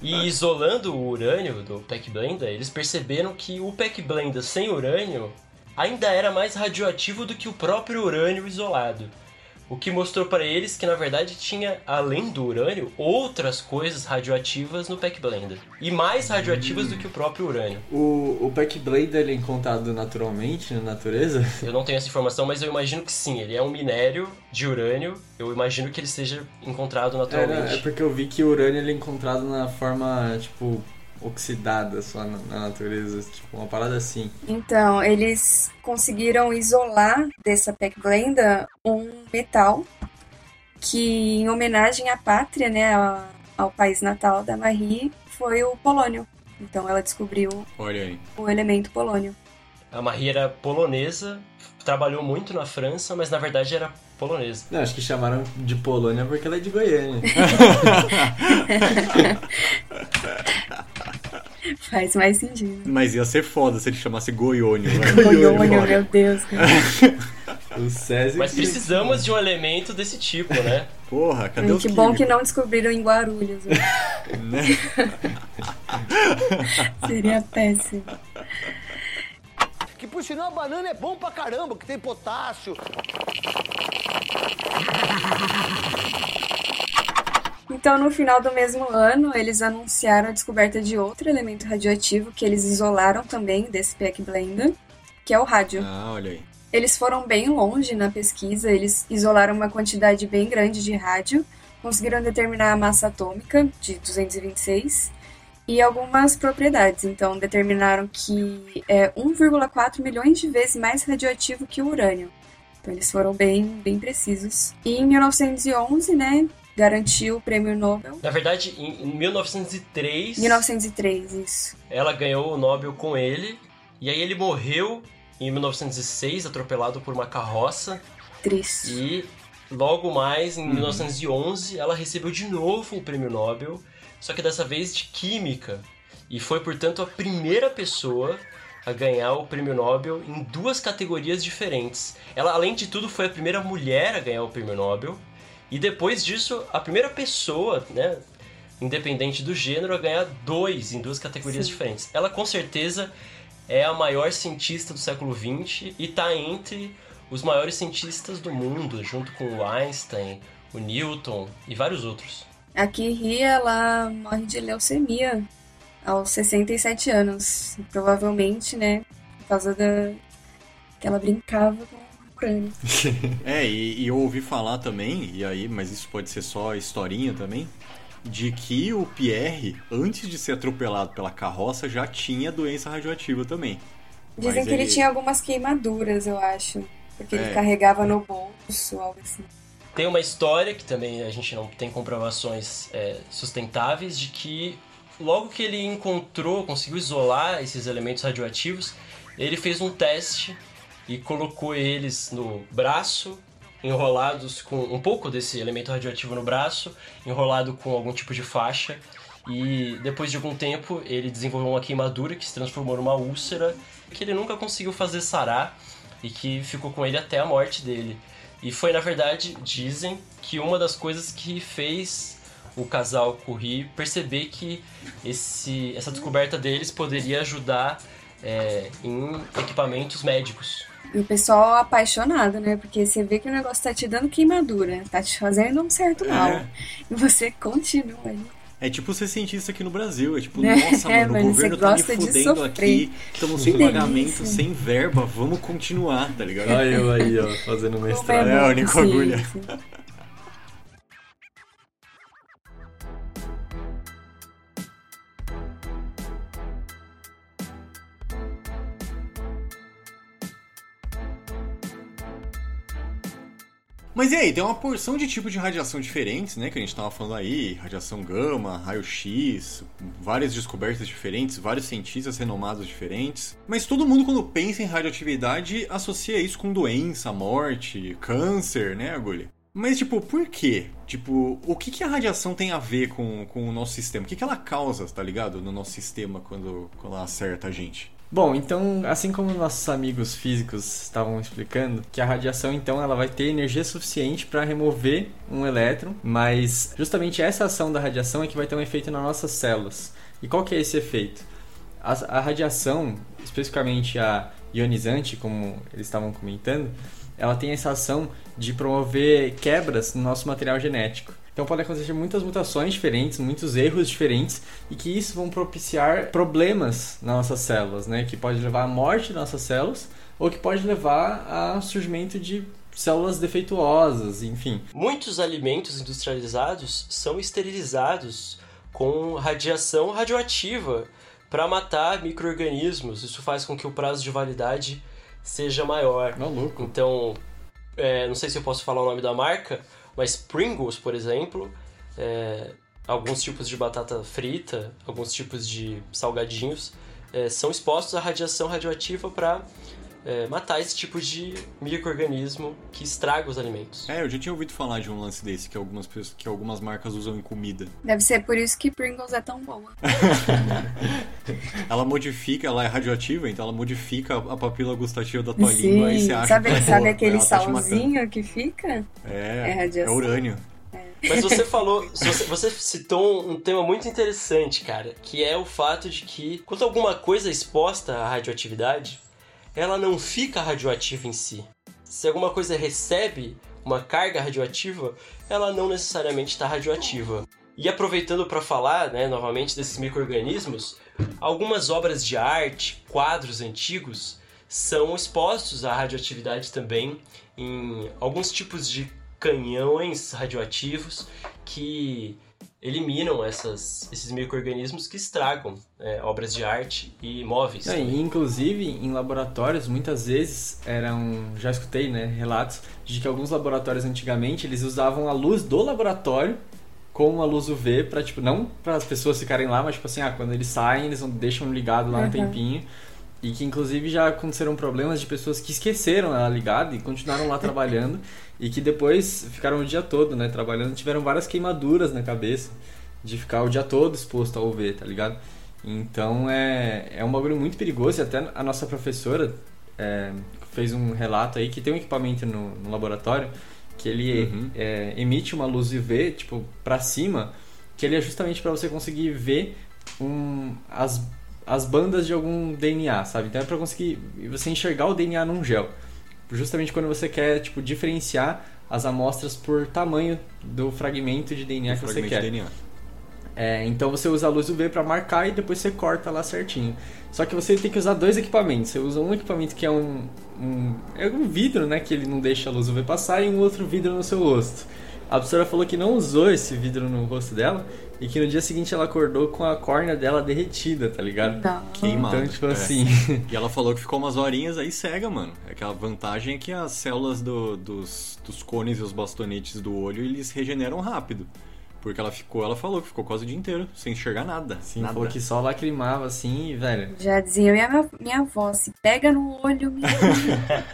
E isolando o urânio do Peck Blender, eles perceberam que o Peck Blender sem urânio ainda era mais radioativo do que o próprio urânio isolado. O que mostrou para eles que na verdade tinha, além do urânio, outras coisas radioativas no Peck Blender. E mais radioativas hum. do que o próprio urânio.
O, o Peck Blender é encontrado naturalmente na natureza?
Eu não tenho essa informação, mas eu imagino que sim. Ele é um minério de urânio. Eu imagino que ele seja encontrado naturalmente.
É, é porque eu vi que o urânio ele é encontrado na forma, tipo, oxidada só na, na, natureza, tipo uma parada assim.
Então, eles conseguiram isolar dessa Peck Blenda um metal que, em homenagem à pátria, né, ao, ao país natal da Marie, foi o polônio. Então, ela descobriu o elemento polônio.
A Marie era polonesa, trabalhou muito na França, mas na verdade era polonesa.
Não, acho que chamaram de Polônia porque ela é de Goiânia.
Faz mais sentido.
Mas ia ser foda se ele chamasse Goiônio. Né?
Goiônio, meu Deus.
o César
Mas precisamos de um elemento desse tipo, né?
Porra, cadê os
Que bom que não descobriram em Guarulhos. Né? né? Seria péssimo.
Que por sinal a banana é bom pra caramba, que tem potássio.
Então, no final do mesmo ano, eles anunciaram a descoberta de outro elemento radioativo que eles isolaram também desse Peck Blender, que é o rádio.
Ah, olha aí.
Eles foram bem longe na pesquisa, eles isolaram uma quantidade bem grande de rádio, conseguiram determinar a massa atômica de 226 e algumas propriedades. Então, determinaram que é 1,4 milhões de vezes mais radioativo que o urânio. Então, eles foram bem, bem precisos. E em 1911, né, garantiu o prêmio Nobel.
Na verdade, em 1903.
1903, isso.
Ela ganhou o Nobel com ele. E aí ele morreu em 1906, atropelado por uma carroça.
Triste.
E logo mais, em uhum. 1911, ela recebeu de novo o prêmio Nobel, só que dessa vez de Química. E foi, portanto, a primeira pessoa a ganhar o prêmio Nobel em duas categorias diferentes. Ela, além de tudo, foi a primeira mulher a ganhar o prêmio Nobel e depois disso, a primeira pessoa, né, independente do gênero, a ganhar dois em duas categorias Sim. diferentes. Ela com certeza é a maior cientista do século XX e está entre os maiores cientistas do mundo, junto com o Einstein, o Newton e vários outros.
A Curie, ela morre de leucemia aos 67 anos. Provavelmente, né, por causa da que ela brincava com Ucrânia.
é, e, e, eu ouvi falar também, e aí, mas isso pode ser só historinha também, de que o Pierre, antes de ser atropelado pela carroça, já tinha doença radioativa também.
Dizem
Mas
que ele...
ele-
tinha algumas queimaduras, eu acho. Porque
É.
ele carregava no bolso, algo assim.
Tem uma história que também a gente não tem comprovações é, sustentáveis de que logo que ele encontrou, conseguiu isolar esses elementos radioativos, ele fez um teste e colocou eles no braço, enrolados com um pouco desse elemento radioativo no braço, enrolado com algum tipo de faixa. E depois de algum tempo ele desenvolveu uma queimadura que se transformou numa úlcera que ele nunca conseguiu fazer sarar e que ficou com ele até a morte dele. E foi, na verdade, dizem que uma das coisas que fez o casal Curry perceber que esse, essa descoberta deles poderia ajudar é, em equipamentos médicos.
E o pessoal apaixonado, né? Porque você vê que o negócio tá te dando queimadura, tá te fazendo um certo mal.
É.
E você continua aí.
É tipo ser cientista aqui no Brasil. É tipo,
É,
nossa,
é,
mano,
mano,
o governo
você
tá me fudendo aqui. Estamos sem pagamento, sem verba. Vamos continuar, tá ligado?
Olha eu aí, ó, fazendo mestrado.
É,
bom,
o Nico
sim,
Agulha.
sim.
Mas e aí, tem uma porção de tipos de radiação diferentes, né? Que a gente tava falando aí, radiação gama, raio-x, várias descobertas diferentes, vários cientistas renomados diferentes. Mas todo mundo, quando pensa em radioatividade, associa isso com doença, morte, câncer, né, Agulha? Mas, tipo, por quê? Tipo, o que, que a radiação tem a ver com, com o nosso sistema? O que, que ela causa, tá ligado? No nosso sistema quando, quando ela acerta a gente?
Bom, então, assim como nossos amigos físicos estavam explicando, que a radiação então ela vai ter energia suficiente para remover um elétron, mas justamente essa ação da radiação é que vai ter um efeito nas nossas células. E qual que é esse efeito? A, a radiação, especificamente a ionizante, como eles estavam comentando, ela tem essa ação de promover quebras no nosso material genético. Então pode acontecer muitas mutações diferentes, muitos erros diferentes e que isso vão propiciar problemas nas nossas células, né? Que pode levar à morte das nossas células ou que pode levar ao surgimento de células defeituosas, enfim.
Muitos alimentos industrializados são esterilizados com radiação radioativa para matar micro-organismos. Isso faz com que o prazo de validade seja maior.
Maluco.
Então, é, não sei se eu posso falar o nome da marca, mas Pringles, por exemplo, é, alguns tipos de batata frita, alguns tipos de salgadinhos, é, são expostos à radiação radioativa para matar esse tipo de microorganismo que estraga os alimentos.
É, eu já tinha ouvido falar de um lance desse que algumas, pessoas, que algumas marcas usam em comida.
Deve ser por isso que Pringles é tão boa.
Ela modifica, ela é radioativa, então ela modifica a papila gustativa da tua língua e
Sim,
você acha
sabe,
que é
sabe
boa,
aquele
tá
salzinho que fica?
É,
É radiação.
é urânio.
Mas você falou, você, citou um, um tema muito interessante, cara, que é o fato de que quando alguma coisa é exposta à radioatividade, ela não fica radioativa em si. Se alguma coisa recebe uma carga radioativa, ela não necessariamente está radioativa. E aproveitando para falar, né, novamente desses micro-organismos, algumas obras de arte, quadros antigos, são expostos à radioatividade também em alguns tipos de canhões radioativos que eliminam essas, esses micro-organismos que estragam é, obras de arte e móveis.
É, inclusive em laboratórios muitas vezes eram, já escutei, né, relatos de que alguns laboratórios antigamente eles usavam a luz do laboratório como a luz UV para tipo não para as pessoas ficarem lá, mas tipo assim, ah, quando eles saem eles não deixam ligado lá um
Uhum.
tempinho. E que inclusive já aconteceram problemas de pessoas que esqueceram ela ligada e continuaram lá trabalhando e que depois ficaram o dia todo, né, trabalhando, tiveram várias queimaduras na cabeça de ficar o dia todo exposto ao UV, tá ligado? Então é, é um bagulho muito perigoso e até a nossa professora é, fez um relato aí que tem um equipamento no, no laboratório que ele
Uhum.
é, emite uma luz UV, tipo, pra cima, que ele é justamente para você conseguir ver um, as, as bandas de algum DNA, sabe? Então é pra conseguir você enxergar o DNA num gel. Justamente quando você quer, tipo, diferenciar as amostras por tamanho do fragmento de DNA que você quer. É, então você usa a luz UV para marcar e depois você corta lá certinho. Só que você tem que usar dois equipamentos. Você usa um equipamento que é um, um é um vidro, né, que ele não deixa a luz UV passar e um outro vidro no seu rosto. A professora falou que não usou esse vidro no rosto dela e que no dia seguinte ela acordou com a córnea dela derretida, tá ligado?
Não.
Queimado.
Então, tipo
É.
assim.
E ela falou que ficou umas horinhas aí cega, mano. Aquela vantagem é que as células do- dos, dos cones e os bastonetes do olho, eles regeneram rápido. Porque ela ficou, ela falou que ficou quase o dia inteiro, sem enxergar nada.
Sim,
nada.
falou que só lacrimava assim e, velho.
Já dizia minha, minha avó, se pega no olho, menino.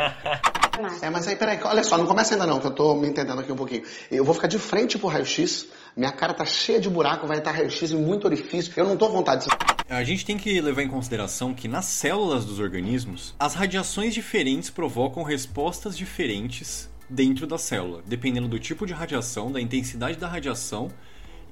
É, mas aí, peraí, olha só, não começa ainda não, que eu tô me entendendo aqui um pouquinho. Eu vou ficar de frente pro raio-x, minha cara tá cheia de buraco, vai estar raio-x em muito orifício, eu não tô à vontade.
A gente tem que levar em consideração que nas células dos organismos, as radiações diferentes provocam respostas diferentes dentro da célula, dependendo do tipo de radiação, da intensidade da radiação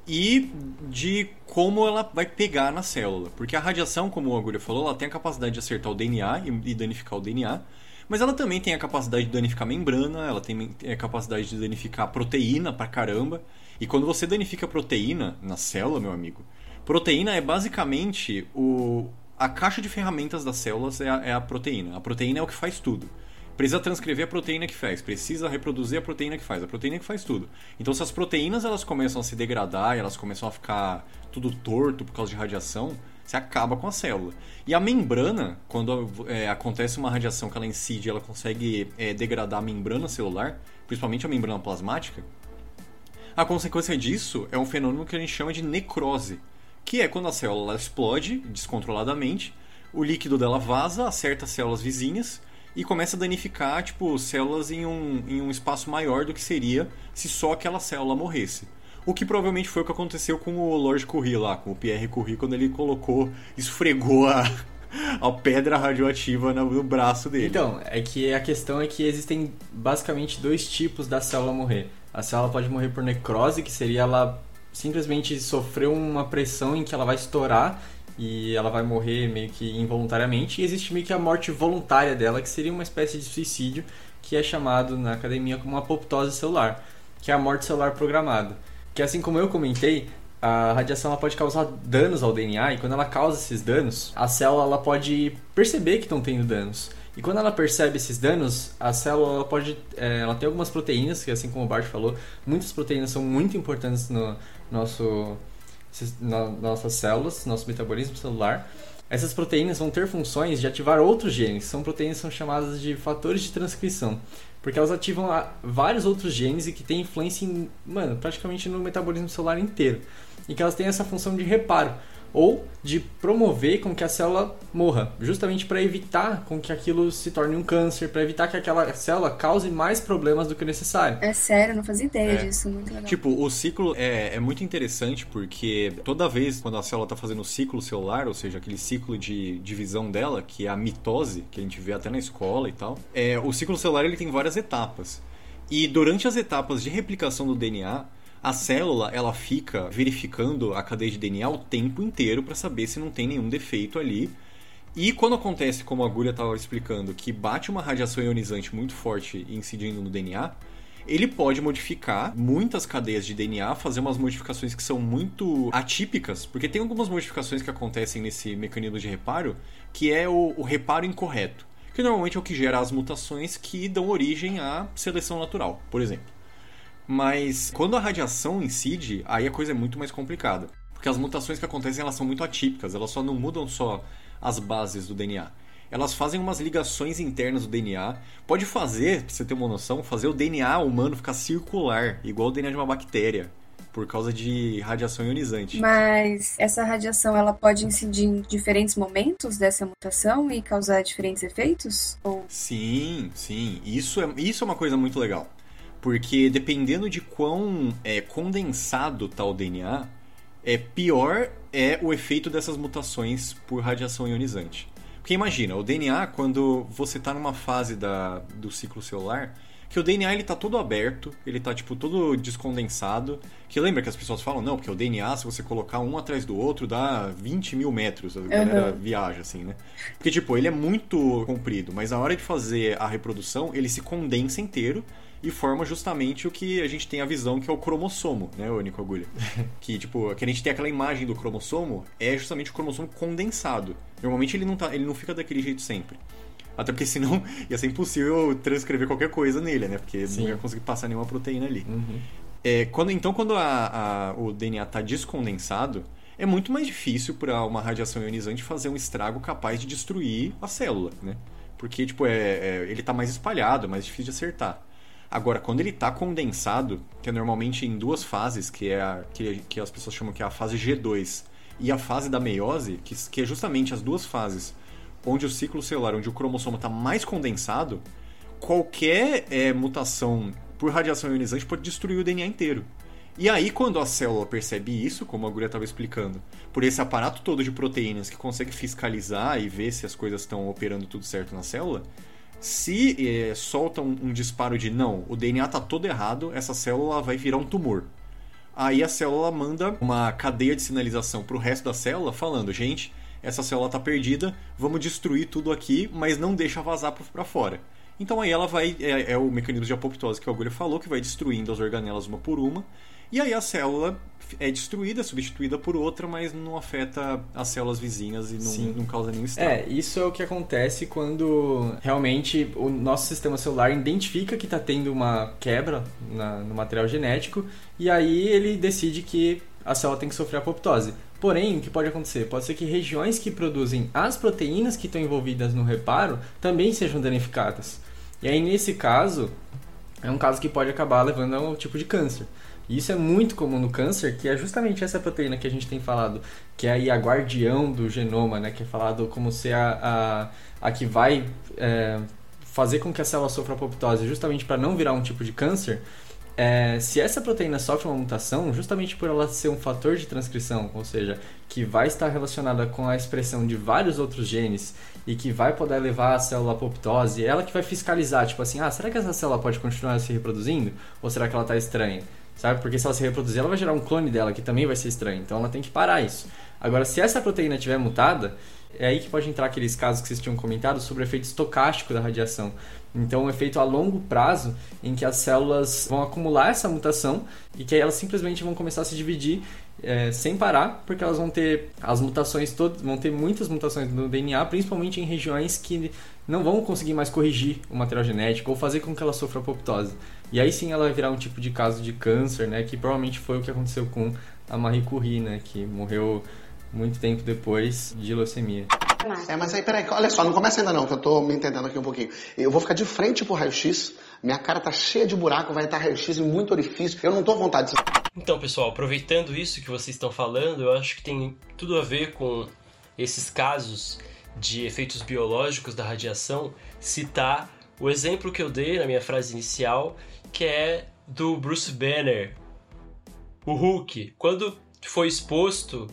e de como ela vai pegar na célula. Porque a radiação, como o Agulha falou, ela tem a capacidade de acertar o DNA e e danificar o DNA, mas ela também tem a capacidade de danificar a membrana, ela tem a capacidade de danificar a proteína pra caramba. E quando você danifica proteína na célula, meu amigo, proteína é basicamente o a caixa de ferramentas das células é a, é a proteína. A proteína é o que faz tudo. Precisa transcrever a proteína que faz, precisa reproduzir a proteína que faz, a proteína que faz tudo. Então, se as proteínas elas começam a se degradar e elas começam a ficar tudo torto por causa de radiação, você acaba com a célula. E a membrana, quando é, acontece uma radiação que ela incide, ela consegue é, degradar a membrana celular, principalmente a membrana plasmática. A consequência disso é um fenômeno que a gente chama de necrose, que é quando a célula explode descontroladamente, o líquido dela vaza, acerta as células vizinhas e começa a danificar tipo células em um, em um espaço maior do que seria se só aquela célula morresse. O que provavelmente foi o que aconteceu com o Lord Curie lá, com o Pierre Curie, quando ele colocou, esfregou a, a pedra radioativa no braço dele.
Então, é que a questão é que existem basicamente dois tipos da célula morrer. A célula pode morrer por necrose, que seria ela simplesmente sofrer uma pressão em que ela vai estourar e ela vai morrer meio que involuntariamente. E existe meio que a morte voluntária dela, que seria uma espécie de suicídio, que é chamado na academia como apoptose celular, que é a morte celular programada. Que assim como eu comentei, a radiação ela pode causar danos ao DNA e quando ela causa esses danos, a célula ela pode perceber que estão tendo danos. E quando ela percebe esses danos, a célula pode, é, ela tem algumas proteínas que assim como o Bart falou, muitas proteínas são muito importantes no nosso na nossas células, nosso metabolismo celular. Essas proteínas vão ter funções de ativar outros genes. São proteínas são chamadas de fatores de transcrição. Porque elas ativam vários outros genes e que têm influência em, mano, praticamente no metabolismo celular inteiro. E que elas têm essa função de reparo ou de promover com que a célula morra, justamente para evitar com que aquilo se torne um câncer, para evitar que aquela célula cause mais problemas do que necessário.
É sério, eu não fazia ideia
É.
disso. Muito legal.
Tipo, o ciclo é, é muito interessante porque toda vez quando a célula está fazendo o ciclo celular, ou seja, aquele ciclo de divisão dela, que é a mitose, que a gente vê até na escola e tal, é, o ciclo celular ele tem várias etapas. E durante as etapas de replicação do DNA, a célula ela fica verificando a cadeia de DNA o tempo inteiro para saber se não tem nenhum defeito ali. E quando acontece, como a agulha estava explicando, que bate uma radiação ionizante muito forte incidindo no DNA, ele pode modificar muitas cadeias de DNA, fazer umas modificações que são muito atípicas, porque tem algumas modificações que acontecem nesse mecanismo de reparo, que é o, o reparo incorreto, que normalmente é o que gera as mutações que dão origem à seleção natural, por exemplo. Mas quando a radiação incide, aí a coisa é muito mais complicada. Porque as mutações que acontecem elas são muito atípicas, elas só não mudam só as bases do DNA. Elas fazem umas ligações internas do DNA. Pode fazer, pra você ter uma noção, fazer o DNA humano ficar circular, igual o DNA de uma bactéria, por causa de radiação ionizante.
Mas essa radiação ela pode incidir em diferentes momentos dessa mutação e causar diferentes efeitos? Ou
Sim, sim. Isso é, isso é uma coisa muito legal. Porque dependendo de quão é, condensado tá o DNA, é, pior é o efeito dessas mutações por radiação ionizante. Porque imagina, o DNA, quando você está numa fase da, do ciclo celular, que o DNA ele tá todo aberto, ele tá tipo todo descondensado. Que lembra que as pessoas falam, não, porque o DNA, se você colocar um atrás do outro, dá 20 mil metros. A galera viaja assim, né? Porque, tipo, ele é muito comprido, mas na hora de fazer a reprodução, ele se condensa inteiro e forma justamente o que a gente tem a visão que é o cromossomo, né, ô Nico Agulha? que, tipo, que a gente tem aquela imagem do cromossomo, é justamente o cromossomo condensado. Normalmente ele não, tá, ele não fica daquele jeito sempre. Até porque senão ia ser impossível transcrever qualquer coisa nele, né? Porque
Sim.
não ia conseguir passar nenhuma proteína ali.
Uhum.
É, quando, então, quando a, a, o DNA está descondensado, é muito mais difícil para uma radiação ionizante fazer um estrago capaz de destruir a célula, né? Porque, tipo, é, é ele está mais espalhado, é mais difícil de acertar. Agora, quando ele está condensado, que é normalmente em duas fases, que é a, que, que as pessoas chamam que é a fase G2 e a fase da meiose, que, que é justamente as duas fases onde o ciclo celular, onde o cromossomo está mais condensado, qualquer é, mutação por radiação ionizante pode destruir o DNA inteiro. E aí, quando a célula percebe isso, como a Guria estava explicando, por esse aparato todo de proteínas que consegue fiscalizar e ver se as coisas estão operando tudo certo na célula, se é, solta um, um, disparo de não, o DNA está todo errado, essa célula vai virar um tumor. Aí a célula manda uma cadeia de sinalização para o resto da célula falando, gente, essa célula está perdida, vamos destruir tudo aqui, mas não deixa vazar para fora. Então aí ela vai. É, é, o mecanismo de apoptose que o Agulha falou, que vai destruindo as organelas uma por uma. E aí a célula é destruída, substituída por outra, mas não afeta as células vizinhas e não, não causa nenhum estrago.
É, isso é o que acontece quando realmente o nosso sistema celular identifica que está tendo uma quebra na, no material genético e aí ele decide que a célula tem que sofrer apoptose. Porém, o que pode acontecer? Pode ser que regiões que produzem as proteínas que estão envolvidas no reparo também sejam danificadas. E aí, nesse caso, é um caso que pode acabar levando a um tipo de câncer. E isso é muito comum no câncer, que é justamente essa proteína que a gente tem falado, que é a guardião do genoma, né? Que é falado como ser a, a, a que vai é, fazer com que a célula sofra apoptose justamente para não virar um tipo de câncer. É, se essa proteína sofre uma mutação, justamente por ela ser um fator de transcrição, ou seja, que vai estar relacionada com a expressão de vários outros genes e que vai poder levar a célula à apoptose, ela que vai fiscalizar, tipo assim, ah, será que essa célula pode continuar se reproduzindo? Ou será que ela está estranha? Sabe? Porque se ela se reproduzir, ela vai gerar um clone dela que também vai ser estranho. Então ela tem que parar isso. Agora, se essa proteína estiver mutada, é aí que pode entrar aqueles casos que vocês tinham comentado sobre o efeito estocástico da radiação. Então, um efeito a longo prazo em que as células vão acumular essa mutação e que aí elas simplesmente vão começar a se dividir é, sem parar, porque elas vão ter as mutações todas, vão ter muitas mutações no DNA, principalmente em regiões que não vão conseguir mais corrigir o material genético ou fazer com que ela sofra apoptose. E aí sim ela vai virar um tipo de caso de câncer, né, que provavelmente foi o que aconteceu com a Marie Curie, né, que morreu muito tempo depois de leucemia.
É, mas aí, peraí, olha só, não começa ainda não, que eu tô me entendendo aqui um pouquinho. Eu vou ficar de frente pro raio-x, minha cara tá cheia de buraco, vai estar raio-x em muito orifício, eu não tô à vontade de...
Então, pessoal, aproveitando isso que vocês estão falando, eu acho que tem tudo a ver com esses casos de efeitos biológicos da radiação, citar o exemplo que eu dei na minha frase inicial, que é do Bruce Banner, o Hulk. Quando foi exposto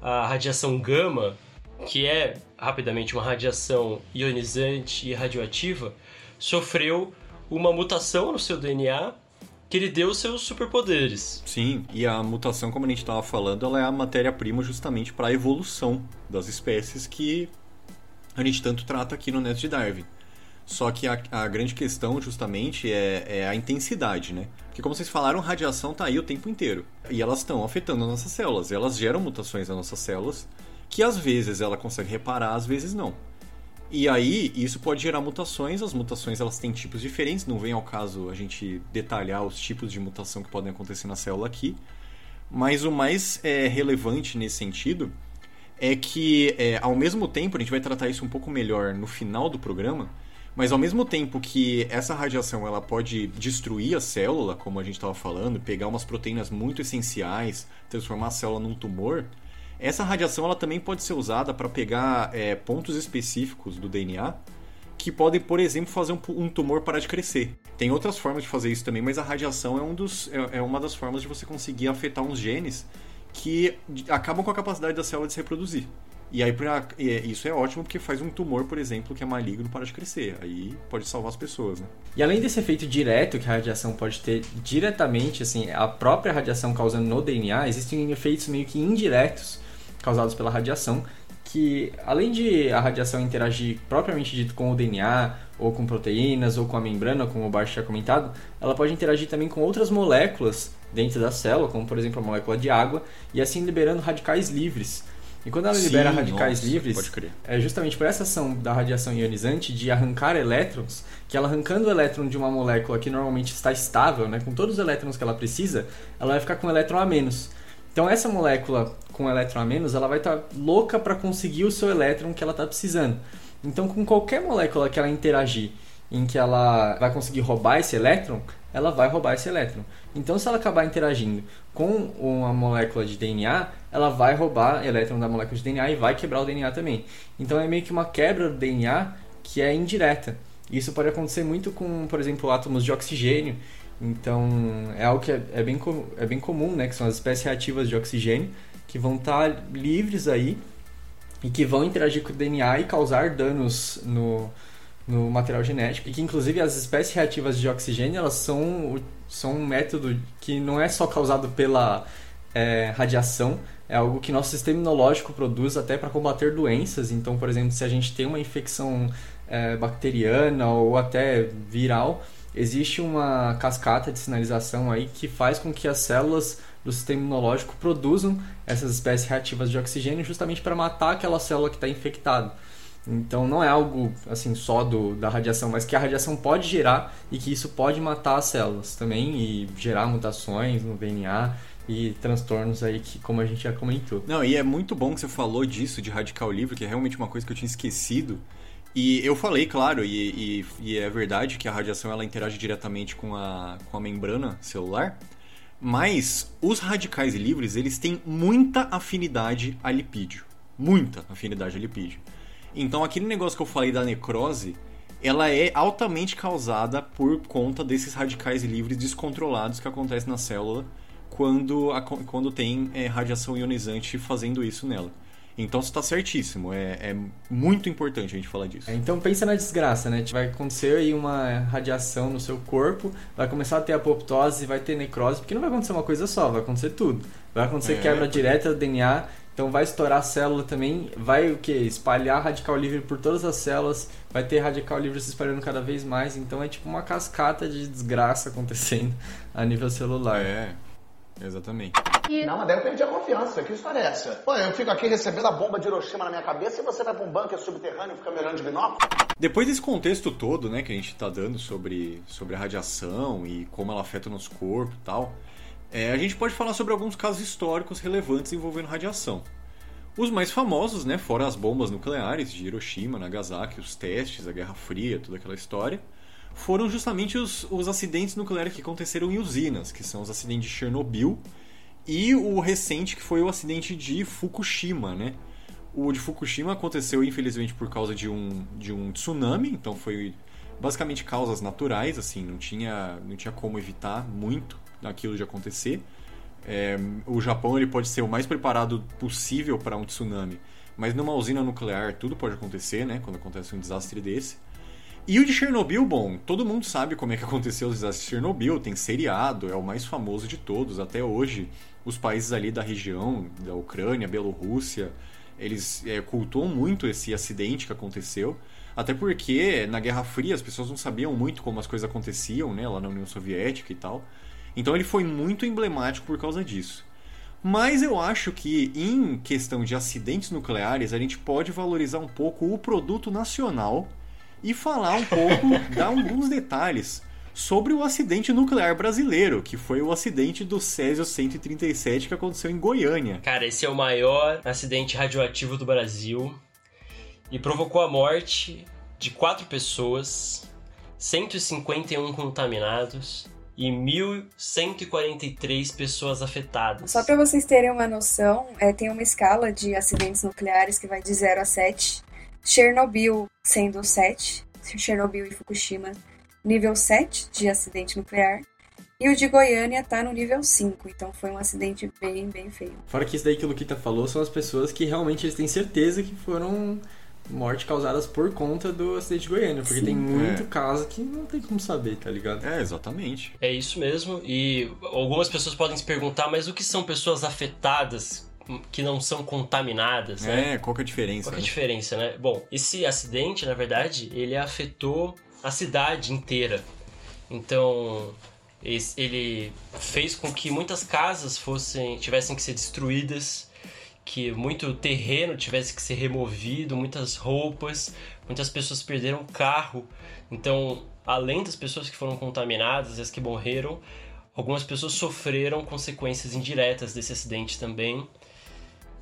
à radiação gama, que é rapidamente uma radiação ionizante e radioativa, sofreu uma mutação no seu DNA que lhe deu seus superpoderes.
Sim, e a mutação, como a gente estava falando, ela é a matéria-prima justamente para a evolução das espécies que a gente tanto trata aqui no Neto de Darwin. Só que a, a grande questão, justamente, é, é, a intensidade, né? Porque, como vocês falaram, radiação está aí o tempo inteiro. E elas estão afetando as nossas células. Elas geram mutações nas nossas células que às vezes ela consegue reparar, às vezes não. E aí, isso pode gerar mutações, as mutações elas têm tipos diferentes, não vem ao caso a gente detalhar os tipos de mutação que podem acontecer na célula aqui, mas o mais é, relevante nesse sentido é que, é, ao mesmo tempo, a gente vai tratar isso um pouco melhor no final do programa, mas ao mesmo tempo que essa radiação ela pode destruir a célula, como a gente estava falando, pegar umas proteínas muito essenciais, transformar a célula num tumor, essa radiação ela também pode ser usada para pegar é, pontos específicos do DNA que podem, por exemplo, fazer um, um, tumor parar de crescer. Tem outras formas de fazer isso também, mas a radiação é, um dos, é, é uma das formas de você conseguir afetar uns genes que acabam com a capacidade da célula de se reproduzir. E aí pra, isso é ótimo porque faz um tumor, por exemplo, que é maligno para de crescer. Aí pode salvar as pessoas, né?
E além desse efeito direto que a radiação pode ter diretamente, assim, a própria radiação causando no DNA, existem efeitos meio que indiretos causados pela radiação, que além de a radiação interagir propriamente dito com o DNA, ou com proteínas, ou com a membrana, como o Bart tinha comentado, ela pode interagir também com outras moléculas dentro da célula, como por exemplo a molécula de água, e assim liberando radicais livres. E quando ela libera
Sim,
radicais
nossa,
livres, é justamente por essa ação da radiação ionizante de arrancar elétrons, que ela arrancando o elétron de uma molécula que normalmente está estável, né, com todos os elétrons que ela precisa, ela vai ficar com um elétron a menos. Então essa molécula com elétron a menos, ela vai estar louca para conseguir o seu elétron que ela está precisando. Então com qualquer molécula que ela interagir em que ela vai conseguir roubar esse elétron, ela vai roubar esse elétron. Então, se ela acabar interagindo com uma molécula de DNA, ela vai roubar elétron da molécula de DNA e vai quebrar o DNA também. Então, é meio que uma quebra do DNA que é indireta. Isso pode acontecer muito com, por exemplo, átomos de oxigênio. Então, é algo que é, é bem, é bem comum, né? Que são as espécies reativas de oxigênio, que vão estar livres aí e que vão interagir com o DNA e causar danos no, no material genético. E que, inclusive, as espécies reativas de oxigênio, elas são, são um método que não é só causado pela é, radiação, é algo que nosso sistema imunológico produz até para combater doenças. Então, por exemplo, se a gente tem uma infecção é, bacteriana ou até viral, existe uma cascata de sinalização aí que faz com que as células do sistema imunológico produzam essas espécies reativas de oxigênio justamente para matar aquela célula que está infectada. Então não é algo assim só do, da radiação, mas que a radiação pode gerar e que isso pode matar as células também e gerar mutações no DNA e transtornos aí que como a gente já comentou.
Não, e é muito bom que você falou disso, de radical livre, que é realmente uma coisa que eu tinha esquecido. E eu falei, claro, e, e- e é verdade que a radiação ela interage diretamente com a, com a membrana celular, mas os radicais livres, eles têm muita afinidade a lipídio. Muita afinidade a lipídio. Então aquele negócio que eu falei da necrose, ela é altamente causada por conta desses radicais livres descontrolados que acontecem na célula quando, a- quando tem é, radiação ionizante fazendo isso nela. Então você está certíssimo, é, é muito importante a gente falar disso.
É, Então pensa na desgraça, né? Vai acontecer aí uma radiação no seu corpo, vai começar a ter apoptose, vai ter necrose, porque não vai acontecer uma coisa só, vai acontecer tudo. Vai acontecer
É.
quebra direta do DNA, então vai estourar a célula também, vai o que? Espalhar radical livre por todas as células, vai ter radical livre se espalhando cada vez mais, então é tipo uma cascata de desgraça acontecendo a nível celular.
É, exatamente.
Não, mas daí eu perdi a confiança. Que história é essa? Pô, eu fico aqui recebendo a bomba de Hiroshima na minha cabeça e você vai pra um bunker subterrâneo e fica me olhando de binóculo?
Depois desse contexto todo, né, que a gente tá dando sobre, sobre a radiação e como ela afeta o nosso corpo e tal, é, a gente pode falar sobre alguns casos históricos relevantes envolvendo radiação. Os mais famosos, né, fora as bombas nucleares de Hiroshima, Nagasaki, os testes, a Guerra Fria, toda aquela história, foram justamente os, os acidentes nucleares que aconteceram em usinas, que são os acidentes de Chernobyl e o recente que foi o acidente de Fukushima, né? O de Fukushima aconteceu infelizmente por causa de um, de um tsunami, então foi basicamente causas naturais, assim, não tinha, não tinha como evitar muito daquilo de acontecer. É, o Japão ele pode ser o mais preparado possível para um tsunami, mas numa usina nuclear tudo pode acontecer, né? Quando acontece um desastre desse. E o de Chernobyl, bom, todo mundo sabe como é que aconteceu o desastre de Chernobyl, tem seriado, é o mais famoso de todos. Até hoje, os países ali da região, da Ucrânia, Bielorrússia, eles é, cultuam muito esse acidente que aconteceu. Até porque na Guerra Fria as pessoas não sabiam muito como as coisas aconteciam, né, lá na União Soviética e tal. Então ele foi muito emblemático por causa disso. Mas eu acho que em questão de acidentes nucleares, a gente pode valorizar um pouco o produto nacional e falar um pouco, dar alguns detalhes sobre o acidente nuclear brasileiro, que foi o acidente do Césio 137 que aconteceu em Goiânia.
Cara, esse é o maior acidente radioativo do Brasil e provocou a morte de quatro pessoas, 151 contaminados e 1.143 pessoas afetadas.
Só para vocês terem uma noção, é, tem uma escala de acidentes nucleares que vai de 0 a 7. Chernobyl sendo 7, Chernobyl e Fukushima, nível 7 de acidente nuclear. E o de Goiânia tá no nível 5, então foi um acidente bem, bem feio.
Fora que isso daí que o Luquita falou são as pessoas que realmente eles têm certeza que foram mortes causadas por conta do acidente de Goiânia, porque
Sim.
tem muito
É.
caso que não tem como saber, tá ligado?
É, exatamente.
É isso mesmo. E algumas pessoas podem se perguntar, mas o que são pessoas afetadas que não são contaminadas, né?
É, qual que é a diferença?
Qual que é a
né?
diferença, né? Bom, esse acidente, na verdade, ele afetou a cidade inteira. Então, ele fez com que muitas casas fossem tivessem que ser destruídas, que muito terreno tivesse que ser removido, muitas roupas, muitas pessoas perderam carro. Então, além das pessoas que foram contaminadas as que morreram, algumas pessoas sofreram consequências indiretas desse acidente também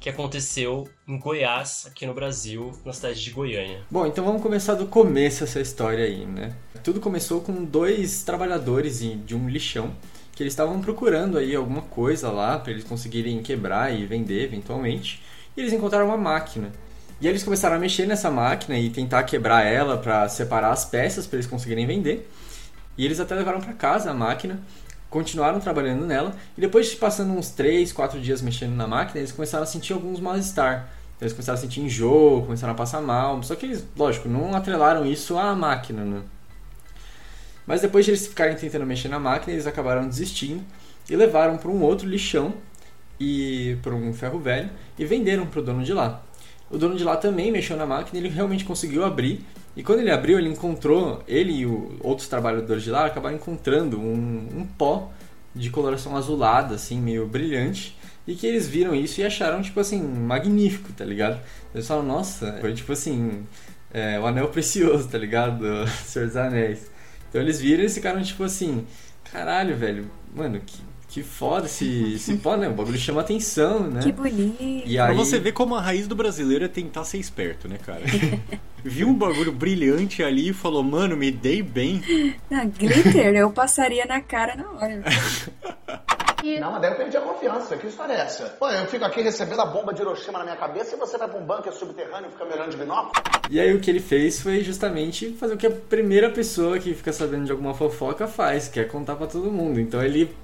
que aconteceu em Goiás, aqui no Brasil, na cidade de Goiânia.
Bom, então vamos começar do começo essa história aí, né? Tudo começou com dois trabalhadores de um lixão que eles estavam procurando aí alguma coisa lá para eles conseguirem quebrar e vender eventualmente. E eles encontraram uma máquina. E eles começaram a mexer nessa máquina e tentar quebrar ela para separar as peças para eles conseguirem vender. E eles até levaram para casa a máquina continuaram trabalhando nela e depois de passando uns 3, 4 dias mexendo na máquina, eles começaram a sentir alguns mal-estar. Então, eles começaram a sentir enjoo, começaram a passar mal, só que eles, lógico, não atrelaram isso à máquina, né? Mas depois de eles ficarem tentando mexer na máquina, eles acabaram desistindo e levaram para um outro lixão e para um ferro velho e venderam para o dono de lá. O dono de lá também mexeu na máquina, ele realmente conseguiu abrir e quando ele abriu, ele encontrou, ele e o, outros trabalhadores de lá acabaram encontrando um, um pó de coloração azulada, assim, meio brilhante. E que eles viram isso e acharam, tipo assim, magnífico, tá ligado? Eles falaram, nossa, foi tipo assim, é, o anel precioso, tá ligado? Do Senhor dos Anéis. Então eles viram e ficaram tipo assim, caralho, velho, mano, que, que foda esse, esse pó, né? O bagulho chama atenção, né?
Que bonito.
E aí... Pra você ver como a raiz do brasileiro é tentar ser esperto, né, cara? Viu um bagulho brilhante ali e falou, mano, me dei bem.
Ah, glitter, eu passaria na cara na hora.
Não, mas daí eu perdi a confiança. Que história é essa? Pô, eu fico aqui recebendo a bomba de Hiroshima na minha cabeça e você vai pra um bunker subterrâneo e fica me olhando de binóculo?
E aí o que ele fez foi justamente fazer o que a primeira pessoa que fica sabendo de alguma fofoca faz, que é contar para todo mundo. Então ele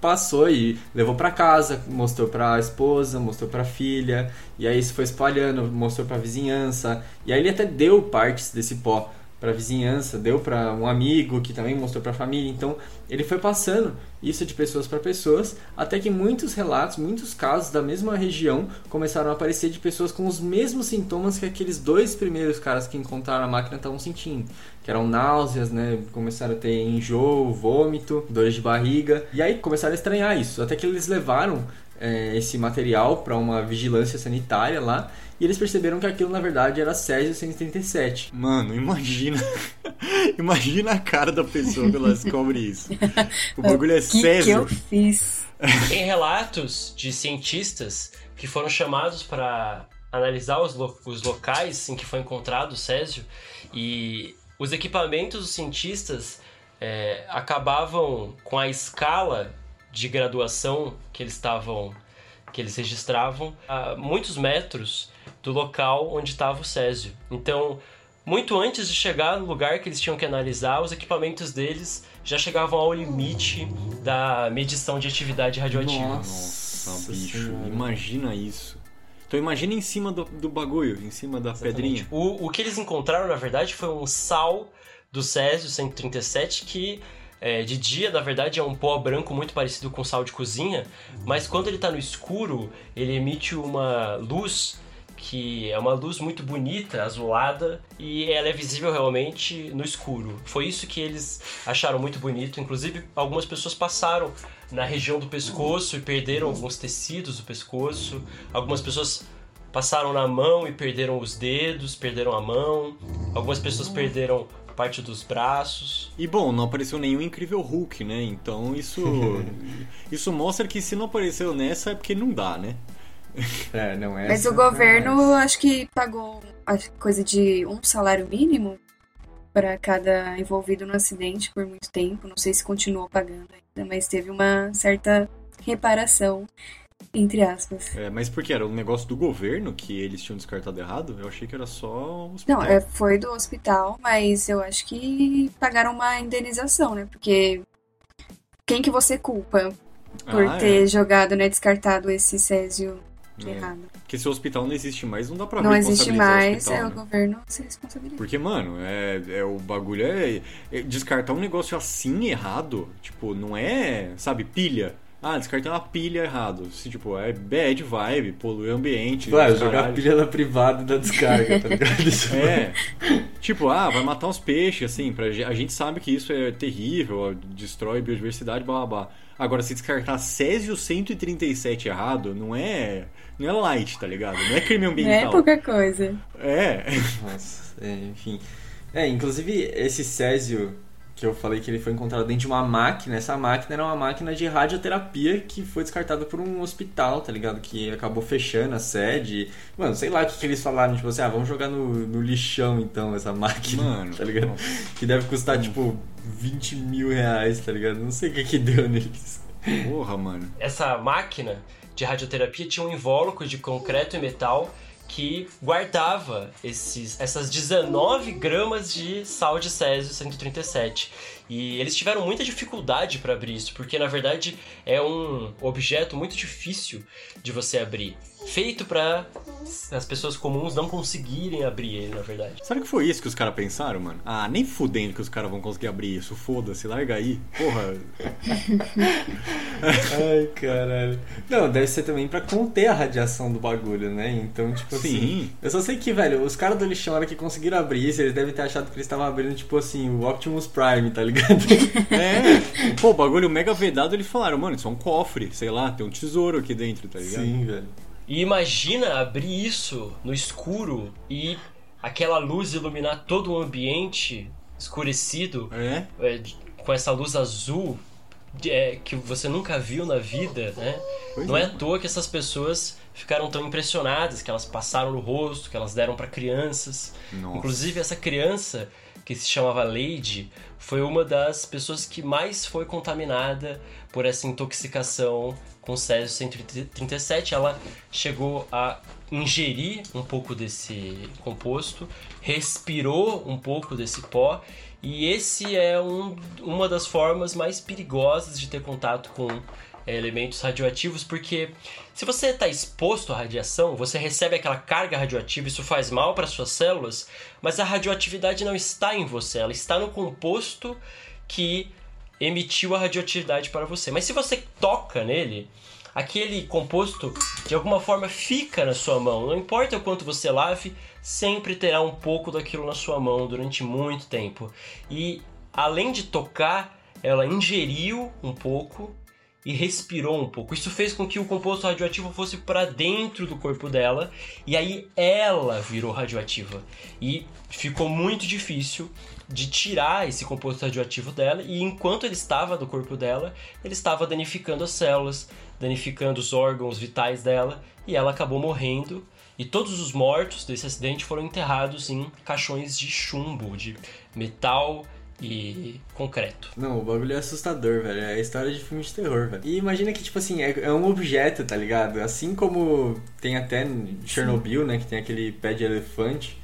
passou e levou para casa, mostrou para a esposa, mostrou para a filha, e aí se foi espalhando, mostrou para a vizinhança, e aí ele até deu partes desse pó para vizinhança, deu para um amigo que também mostrou para a família. Então, ele foi passando isso de pessoas para pessoas, até que muitos relatos, muitos casos da mesma região começaram a aparecer de pessoas com os mesmos sintomas que aqueles dois primeiros caras que encontraram a máquina estavam sentindo, que eram náuseas, né? Começaram a ter enjoo, vômito, dores de barriga, e aí começaram a estranhar isso, até que eles levaram é, esse material para uma vigilância sanitária lá e eles perceberam que aquilo na verdade era Césio 137.
Mano, imagina. imagina a cara da pessoa quando ela descobre isso. O bagulho é
que
Césio.
Que eu fiz.
Tem relatos de cientistas que foram chamados para analisar os, lo os locais em que foi encontrado o Césio e os equipamentos dos cientistas é, acabavam com a escala de graduação que eles estavam que eles registravam a muitos metros do local onde estava o Césio. Então, muito antes de chegar no lugar que eles tinham que analisar, os equipamentos deles já chegavam ao limite da medição de atividade radioativa.
Nossa, Nossa bicho, senhora. imagina isso. Então imagina em cima do, do bagulho, em cima da Exatamente. pedrinha.
O, o que eles encontraram, na verdade, foi um sal do Césio 137 que é, de dia, na verdade, é um pó branco muito parecido com sal de cozinha, mas quando ele está no escuro, ele emite uma luz que é uma luz muito bonita, azulada, e ela é visível realmente no escuro. Foi isso que eles acharam muito bonito. Inclusive, algumas pessoas passaram na região do pescoço e perderam alguns tecidos do pescoço. Algumas pessoas passaram na mão e perderam os dedos, perderam a mão. Algumas pessoas perderam parte dos braços.
E bom, não apareceu nenhum incrível Hulk, né? Então isso isso mostra que se não apareceu nessa é porque não dá, né?
É, não é.
Mas o governo acho que pagou a coisa de um salário mínimo para cada envolvido no acidente por muito tempo. Não sei se continuou pagando ainda, mas teve uma certa reparação, entre aspas.
É, mas porque era um negócio do governo que eles tinham descartado errado? Eu achei que era só o hospital.
Não, é, foi do hospital, mas eu acho que pagaram uma indenização, né? Porque quem que você culpa por ah, ter é. jogado, né, descartado esse Césio é. errado.
Porque se o hospital não existe mais, não dá pra
Não existe mais,
o hospital,
é
né?
o governo se responsabiliza.
Porque, mano, é, é o bagulho é, é, Descartar um negócio assim errado, tipo, não é, sabe, pilha. Ah, descartei uma pilha errado. Assim, tipo, é bad vibe, polui o ambiente.
Vai,
caralho.
jogar pilha na privada da descarga, tá ligado? Isso
É. tipo, ah, vai matar uns peixes, assim, pra, a gente sabe que isso é terrível, destrói biodiversidade, blá blá blá. Agora, se descartar Césio 137 errado, não é. Não é light, tá ligado? Não é crime
Não é
ambiental.
pouca coisa.
É.
Nossa, é, enfim. É, inclusive esse Césio que eu falei que ele foi encontrado dentro de uma máquina, essa máquina era uma máquina de radioterapia que foi descartada por um hospital, tá ligado? Que acabou fechando a sede. Mano, sei lá o que, que eles falaram, tipo assim, ah, vamos jogar no, no lixão então essa máquina,
Mano,
tá ligado? Que deve custar, tipo, 20 mil reais, tá ligado? Não sei o que que deu neles.
Porra, mano.
Essa máquina de radioterapia tinha um invólucro de concreto e metal que guardava esses, essas 19 gramas de sal de césio 137. E eles tiveram muita dificuldade para abrir isso, porque na verdade é um objeto muito difícil de você abrir. Feito para as pessoas comuns não conseguirem abrir ele, na verdade.
Sabe que foi isso que os caras pensaram, mano? Ah, nem fudendo que os caras vão conseguir abrir isso. Foda-se, larga aí. Porra.
Ai, caralho. Não, deve ser também pra conter a radiação do bagulho, né? Então, tipo assim.
Sim.
Eu só sei que, velho, os caras do lixão, na hora que conseguiram abrir isso, eles devem ter achado que eles estavam abrindo, tipo assim, o Optimus Prime, tá ligado?
É. Pô, o bagulho mega vedado, eles falaram, mano, isso é um cofre, sei lá, tem um tesouro aqui dentro, tá ligado?
Sim, velho.
E imagina abrir isso no escuro e aquela luz iluminar todo o ambiente escurecido
É?
é, com essa luz azul é, que você nunca viu na vida, né?
Pois
Não é
é.
à toa que essas pessoas ficaram tão impressionadas, que elas passaram no rosto, que elas deram para crianças.
Nossa.
Inclusive essa criança que se chamava Lady foi uma das pessoas que mais foi contaminada por essa intoxicação com Césio 137. Ela chegou a ingerir um pouco desse composto, respirou um pouco desse pó e esse é um, uma das formas mais perigosas de ter contato com elementos radioativos, porque se você está exposto à radiação, você recebe aquela carga radioativa, isso faz mal para suas células, mas a radioatividade não está em você, ela está no composto que emitiu a radioatividade para você. Mas se você toca nele, aquele composto de alguma forma fica na sua mão. Não importa o quanto você lave, sempre terá um pouco daquilo na sua mão durante muito tempo. E além de tocar, ela ingeriu um pouco e respirou um pouco. Isso fez com que o composto radioativo fosse para dentro do corpo dela e aí ela virou radioativa. E ficou muito difícil de tirar esse composto radioativo dela e enquanto ele estava no corpo dela, ele estava danificando as células, danificando os órgãos vitais dela e ela acabou morrendo. E todos os mortos desse acidente foram enterrados em caixões de chumbo, de metal e concreto.
Não, o bagulho é assustador, velho. É a história de filme de terror, velho. E imagina que, tipo assim, é, é um objeto, tá ligado? Assim como tem até Chernobyl, né? Que tem aquele pé de elefante,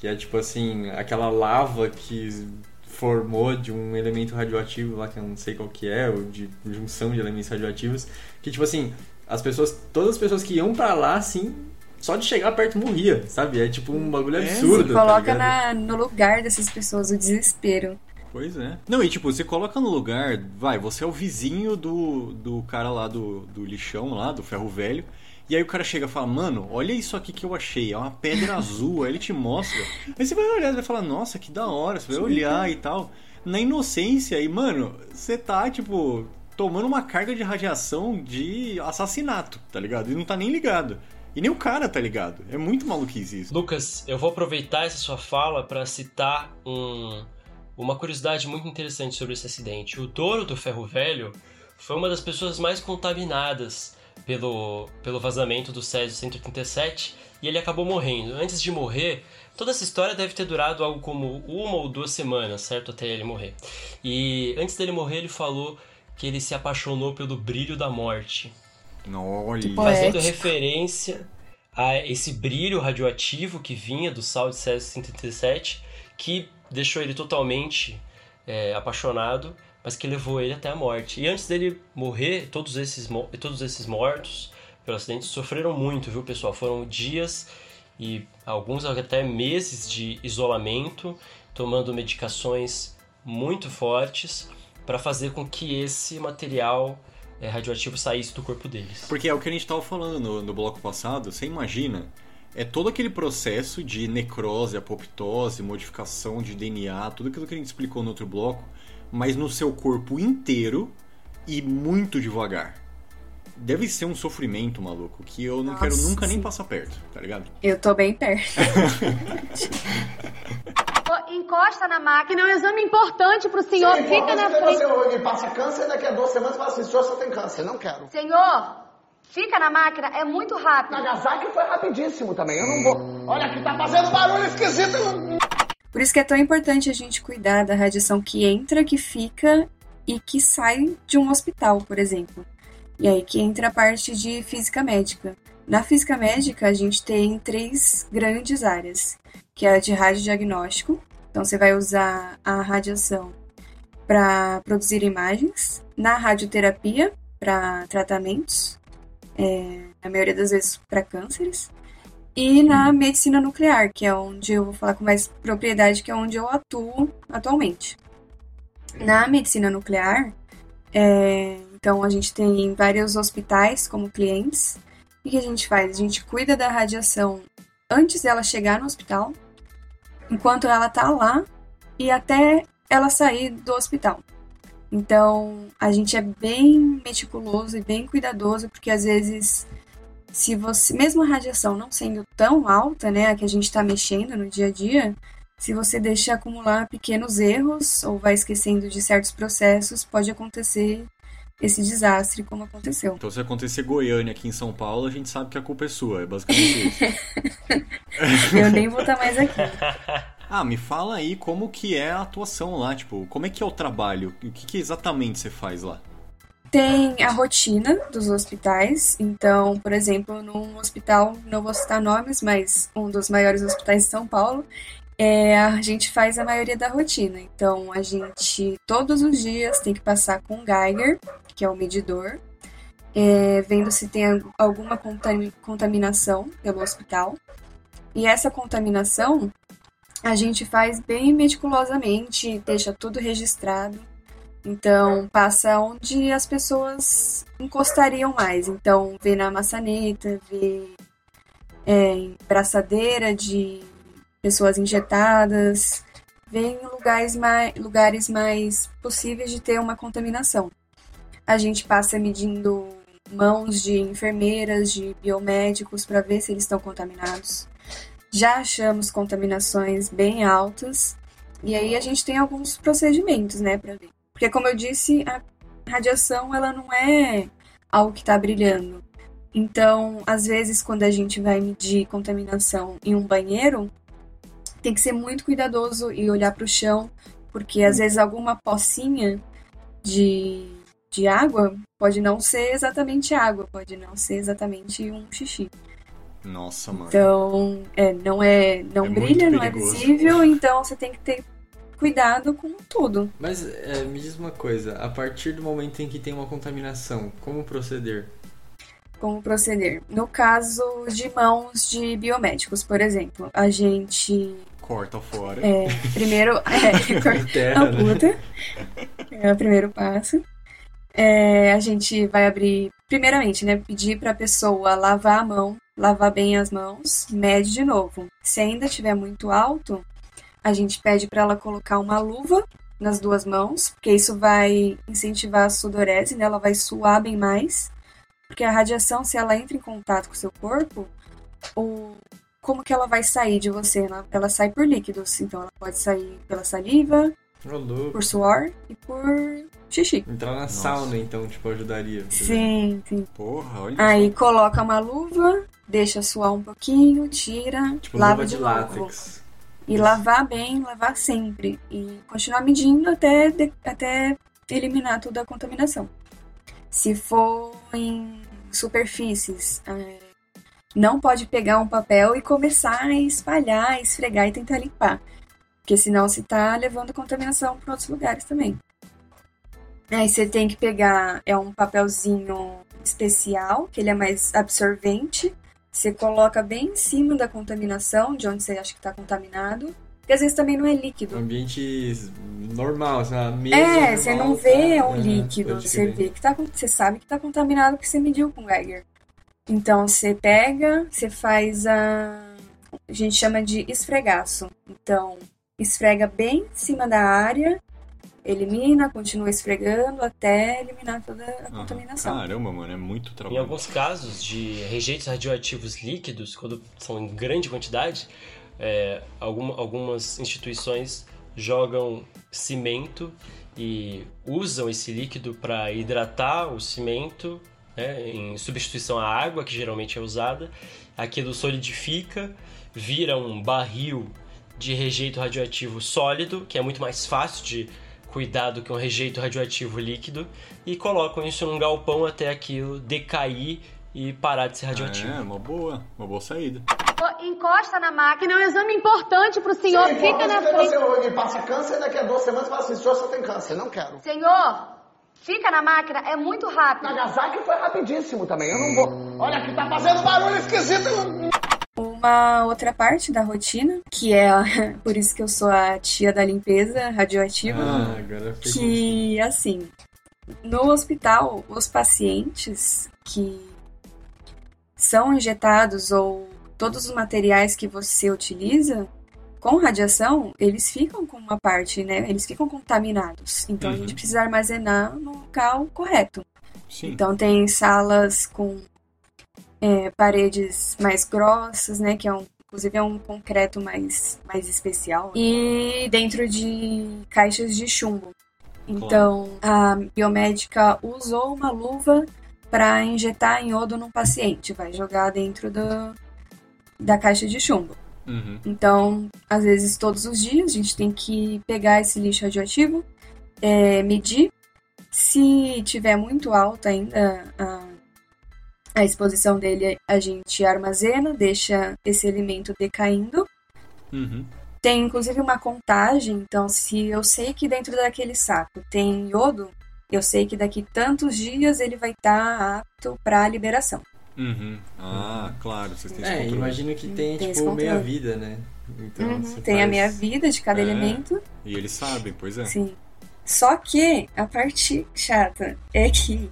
que é tipo assim, aquela lava que formou de um elemento radioativo lá, que eu não sei qual que é, ou de junção de elementos radioativos, que tipo assim, as pessoas, todas as pessoas que iam pra lá, assim, só de chegar perto morria, sabe? É tipo um bagulho
É,
absurdo,
Se
tá
coloca
ligado?
na, no lugar dessas pessoas, o desespero.
Pois é. Não, e tipo, você coloca no lugar, vai, você é o vizinho do, do cara lá do, do lixão lá, do ferro velho. E aí o cara chega e fala, mano, olha isso aqui que eu achei, é uma pedra azul, aí ele te mostra. Aí você vai olhar e vai falar, nossa, que da hora, você vai olhar e tal. Na inocência, e mano, você tá, tipo, tomando uma carga de radiação de assassinato, tá ligado? E não tá nem ligado. E nem o cara tá ligado. É muito maluquice isso.
Lucas, eu vou aproveitar essa sua fala para citar um, uma curiosidade muito interessante sobre esse acidente. O dono do ferro velho foi uma das pessoas mais contaminadas pelo, pelo vazamento do Césio 137 e ele acabou morrendo. Antes de morrer, toda essa história deve ter durado algo como uma ou duas semanas, certo? Até ele morrer. E antes dele morrer, ele falou que ele se apaixonou pelo brilho da morte
Olha.
Fazendo referência a esse brilho radioativo que vinha do sal de Césio 137, que deixou ele totalmente é, apaixonado, mas que levou ele até a morte. E antes dele morrer, todos esses, todos esses mortos pelo acidente sofreram muito, viu, pessoal? Foram dias e alguns até meses de isolamento, tomando medicações muito fortes para fazer com que esse material é, radioativo saísse do corpo deles.
Porque é o que a gente estava falando no, no bloco passado, você imagina, é todo aquele processo de necrose, apoptose, modificação de DNA, tudo aquilo que a gente explicou no outro bloco, mas no seu corpo inteiro e muito devagar. Deve ser um sofrimento, maluco, que eu não
Nossa,
quero nunca nem
sim.
passar perto, tá ligado?
Eu tô bem perto.
Encosta na máquina, é um exame importante pro senhor. Fica na frente.
Você passa câncer daqui a duas semanas fala assim, senhor, você tem câncer. Não quero.
Senhor, fica na máquina, é muito rápido.
Nagasaki foi rapidíssimo também, eu não vou. Olha que tá fazendo barulho esquisito.
Por isso que é tão importante a gente cuidar da radiação que entra, que fica e que sai de um hospital, por exemplo. E aí que entra a parte de física médica. Na física médica, a gente tem três grandes áreas, que é a de radiodiagnóstico. Então, você vai usar a radiação para produzir imagens. Na radioterapia, para tratamentos, é, na maioria das vezes para cânceres. E na medicina nuclear, que é onde eu vou falar com mais propriedade, que é onde eu atuo atualmente. Na medicina nuclear, é, então a gente tem vários hospitais como clientes. O que a gente faz? A gente cuida da radiação antes dela chegar no hospital, enquanto ela tá lá e até ela sair do hospital. Então, a gente é bem meticuloso e bem cuidadoso, porque às vezes, se você, mesmo a radiação não sendo tão alta, né, a que a gente está mexendo no dia a dia, se você deixa acumular pequenos erros ou vai esquecendo de certos processos, pode acontecer esse desastre como aconteceu.
Então se acontecer Goiânia aqui em São Paulo, a gente sabe que a culpa é sua, é basicamente isso.
Eu nem vou estar mais aqui.
ah, me fala aí como que é a atuação lá, tipo, como é que é o trabalho? O que, que exatamente você faz lá?
Tem a rotina dos hospitais. Então, por exemplo, num hospital, não vou citar nomes, mas um dos maiores hospitais de São Paulo, é, a gente faz a maioria da rotina. Então, a gente todos os dias tem que passar com o Geiger, que é o medidor, é, vendo se tem alguma contami- contaminação pelo hospital. E essa contaminação a gente faz bem meticulosamente, deixa tudo registrado. Então, passa onde as pessoas encostariam mais. Então, vê na maçaneta, vê é, em braçadeira de pessoas injetadas, vê em lugares mais, lugares mais possíveis de ter uma contaminação. A gente passa medindo mãos de enfermeiras, de biomédicos, para ver se eles estão contaminados. Já achamos contaminações bem altas, e aí a gente tem alguns procedimentos, né, para ver. Porque, como eu disse, a radiação ela não é algo que está brilhando. Então, às vezes, quando a gente vai medir contaminação em um banheiro, tem que ser muito cuidadoso e olhar para o chão, porque às vezes alguma pocinha de, de água pode não ser exatamente água, pode não ser exatamente um xixi.
Nossa, mano.
Então, é, não é, não
É
brilha, não é visível, então você tem que ter cuidado com tudo.
Mas é, me diz uma coisa, a partir do momento em que tem uma contaminação, como proceder?
como proceder. No caso de mãos de biomédicos, por exemplo, a gente
Corta fora.
é, primeiro é,
Terra, né?
amputa, é o primeiro passo. É, a gente vai abrir, primeiramente, né, pedir para a pessoa lavar a mão, lavar bem as mãos, mede de novo. Se ainda estiver muito alto, a gente pede para ela colocar uma luva nas duas mãos, porque isso vai incentivar a sudorese, né? Ela vai suar bem mais. Porque a radiação, se ela entra em contato com o seu corpo, o... como que ela vai sair de você? Ela, ela sai por líquidos. Então, ela pode sair pela saliva, Por suor e por xixi.
Entrar na
Nossa.
sauna, então, tipo, ajudaria.
Sim, sim.
Porra, olha
Aí
só.
coloca uma luva, deixa suar um pouquinho, tira,
Tipo,
lava
luva
de,
de
novo.
látex.
E lavar bem, lavar sempre. E continuar medindo até, de- até eliminar toda a contaminação. Se for em superfícies, é, não pode pegar um papel e começar a espalhar, esfregar e tentar limpar. Porque senão você está levando contaminação para outros lugares também. Aí você tem que pegar, é um papelzinho especial, que ele é mais absorvente. Você coloca bem em cima da contaminação, de onde você acha que está contaminado. Porque às vezes também não é líquido.
Ambiente normal, a mesa
É,
normal,
você não
tá?
vê um
É,
líquido, você vê que tá, você sabe que tá contaminado porque você mediu com Geiger. Então você pega, você faz a, a gente chama de esfregaço. Então esfrega bem em cima da área, elimina, continua esfregando até eliminar toda a
Aham.
contaminação.
Caramba, mano, é muito
Em
trabalho.
alguns casos de rejeitos radioativos líquidos, quando são em grande quantidade, é, alguma- algumas instituições jogam cimento e usam esse líquido para hidratar o cimento, né, em substituição à água, que geralmente é usada. Aquilo solidifica, vira um barril de rejeito radioativo sólido, que é muito mais fácil de cuidar do que um rejeito radioativo líquido, e colocam isso num galpão até aquilo decair e parar de ser radioativo.
É, uma boa, uma boa saída.
Encosta na máquina, é um exame importante pro senhor.
Sim,
Fica na frente.
Você me passa câncer daqui a duas semanas fala assim, senhor, só tem câncer. Não quero.
Senhor, fica na máquina, é muito rápido.
Nagasaki foi rapidíssimo também. Eu não vou. Olha que tá fazendo barulho esquisito.
Uma outra parte da rotina, que é a- por isso que eu sou a tia da limpeza radioativa,
Ah, agora
que assim, no hospital, os pacientes que são injetados ou todos os materiais que você utiliza com radiação, eles ficam com uma parte, né? Eles ficam contaminados. Então a
Uhum.
gente precisa armazenar no local correto.
Sim.
Então tem salas com é, paredes mais grossas, né? Que é um, inclusive é um concreto mais, mais especial. E dentro de caixas de chumbo. Então a biomédica usou uma luva para injetar iodo num paciente, vai jogar dentro do, da caixa de chumbo.
Uhum.
Então, às vezes, todos os dias, a gente tem que pegar esse lixo radioativo, é, medir. Se tiver muito alta ainda a, a exposição dele, a gente armazena, deixa esse alimento decaindo.
Uhum.
Tem inclusive uma contagem, então se eu sei que dentro daquele saco tem iodo, eu sei que daqui tantos dias ele vai estar apto para liberação.
Uhum. Ah, claro, vocês têm esse
É,
controle.
imagino que tem,
Tem esse
tipo, meia vida, né? Então,
Uhum, Tem a
faz-
meia vida de cada
É.
elemento.
E eles sabem, pois é.
Sim. Só que a parte chata é que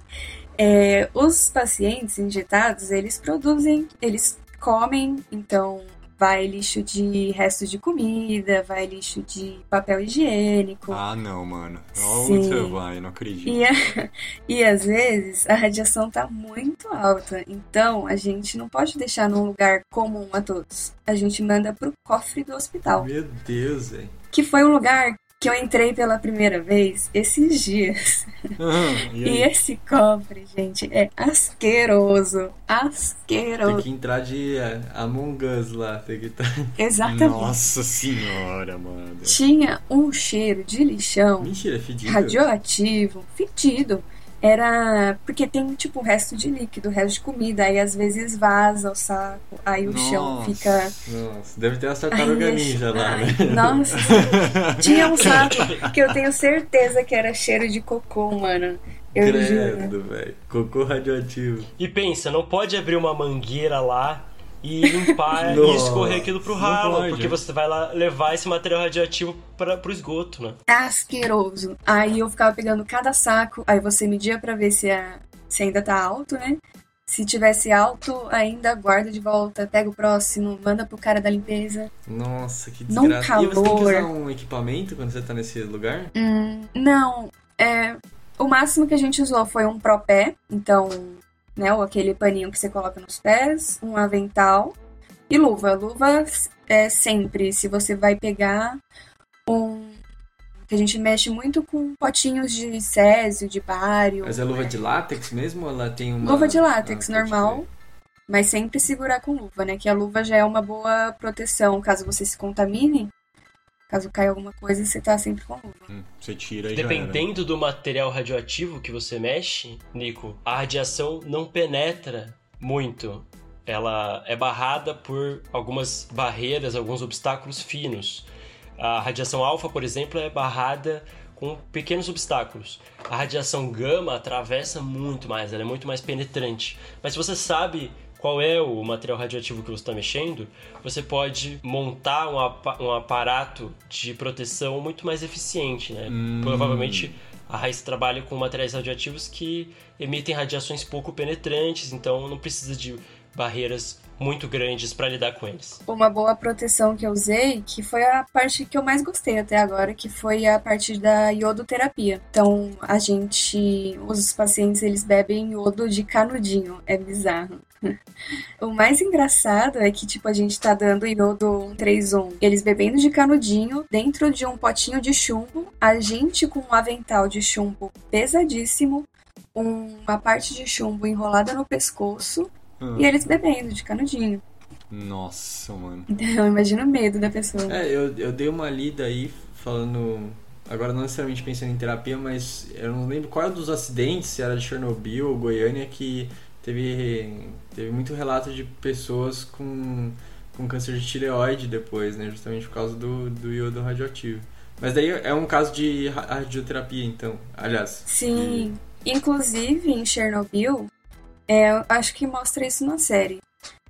é, os pacientes injetados, eles produzem, eles comem, então vai lixo de restos de comida, vai lixo de papel higiênico.
Ah, não, mano. Onde você vai, não acredito.
E, a- e às vezes a radiação tá muito alta, então a gente não pode deixar num lugar comum a todos. A gente manda pro cofre do hospital,
Meu Deus, velho.
que foi um lugar que eu entrei pela primeira vez esses dias.
Aham, e
E esse cofre, gente, é asqueroso.
Tem
Asqueroso.
que entrar de é, Among Us lá. Tem que tá...
Exatamente.
Nossa senhora, mano.
Tinha um cheiro de lixão
Mentira, é fedido.
radioativo, fedido. Era porque tem tipo resto de líquido, resto de comida, aí às vezes vaza o saco, aí o chão
Nossa.
fica.
Nossa, deve ter umas tartarugas
Ai,
ninja lá,
ai,
né?
Nossa, tinha um saco que eu tenho certeza que era cheiro de cocô, mano. Eu.
Credo, velho. Cocô radioativo.
E pensa, não pode abrir uma mangueira lá e limpar e escorrer aquilo pro
não
ralo, porque
é.
você vai lá levar esse material radioativo para pro esgoto, né?
asqueroso. Aí eu ficava pegando cada saco, aí você media pra ver se, a, se ainda tá alto, né? Se tivesse alto, ainda guarda de volta, pega o próximo, manda pro cara da limpeza.
Nossa, que
Num
desgraça. E você tem que
calor.
usar um equipamento quando você tá nesse lugar?
Hum, não, é. O máximo que a gente usou foi um propé, então, né, ou aquele paninho que você coloca nos pés, um avental e luva. Luva é sempre, se você vai pegar um. que a gente mexe muito com potinhos de césio, de bário.
Mas é luva de látex mesmo ela tem uma...
Luva de látex,
Ah,
normal. Mas sempre segurar com luva, né? Que a luva já é uma boa proteção caso você se contamine. Caso caia alguma coisa, você tá sempre com luva.
Hum, Você tira e já era.
Dependendo do material radioativo que você mexe, Nico, a radiação não penetra muito. Ela é barrada por algumas barreiras, alguns obstáculos finos. A radiação alfa, por exemplo, é barrada com pequenos obstáculos. A radiação gama atravessa muito mais, ela é muito mais penetrante. Mas se você sabe qual é o material radioativo que você está mexendo, você pode montar um, apa um, aparato de proteção muito mais eficiente, né?
Hum.
Provavelmente a raiz trabalha com materiais radioativos que emitem radiações pouco penetrantes, então não precisa de barreiras muito grandes para lidar com eles.
Uma boa proteção que eu usei, que foi a parte que eu mais gostei até agora, que foi a parte da iodoterapia. Então, a gente, os pacientes, eles bebem iodo de canudinho, é bizarro. O mais engraçado é que, tipo, a gente tá dando iodo 131, eles bebendo de canudinho, dentro de um potinho de chumbo, a gente com um avental de chumbo pesadíssimo, uma parte de chumbo enrolada no pescoço,
Hum.
e eles bebendo de canudinho.
Nossa, mano.
Então, eu imagino o medo da pessoa.
É, eu, eu dei uma lida aí falando. Agora não necessariamente pensando em terapia, mas eu não lembro qual era dos acidentes, se era de Chernobyl ou Goiânia, que teve, teve muito relato de pessoas com, com câncer de tireoide depois, né? Justamente por causa do, do iodo radioativo. Mas daí é um caso de ra- radioterapia, então. Aliás.
Sim. Inclusive, em Chernobyl, é, eu acho que mostra isso na série.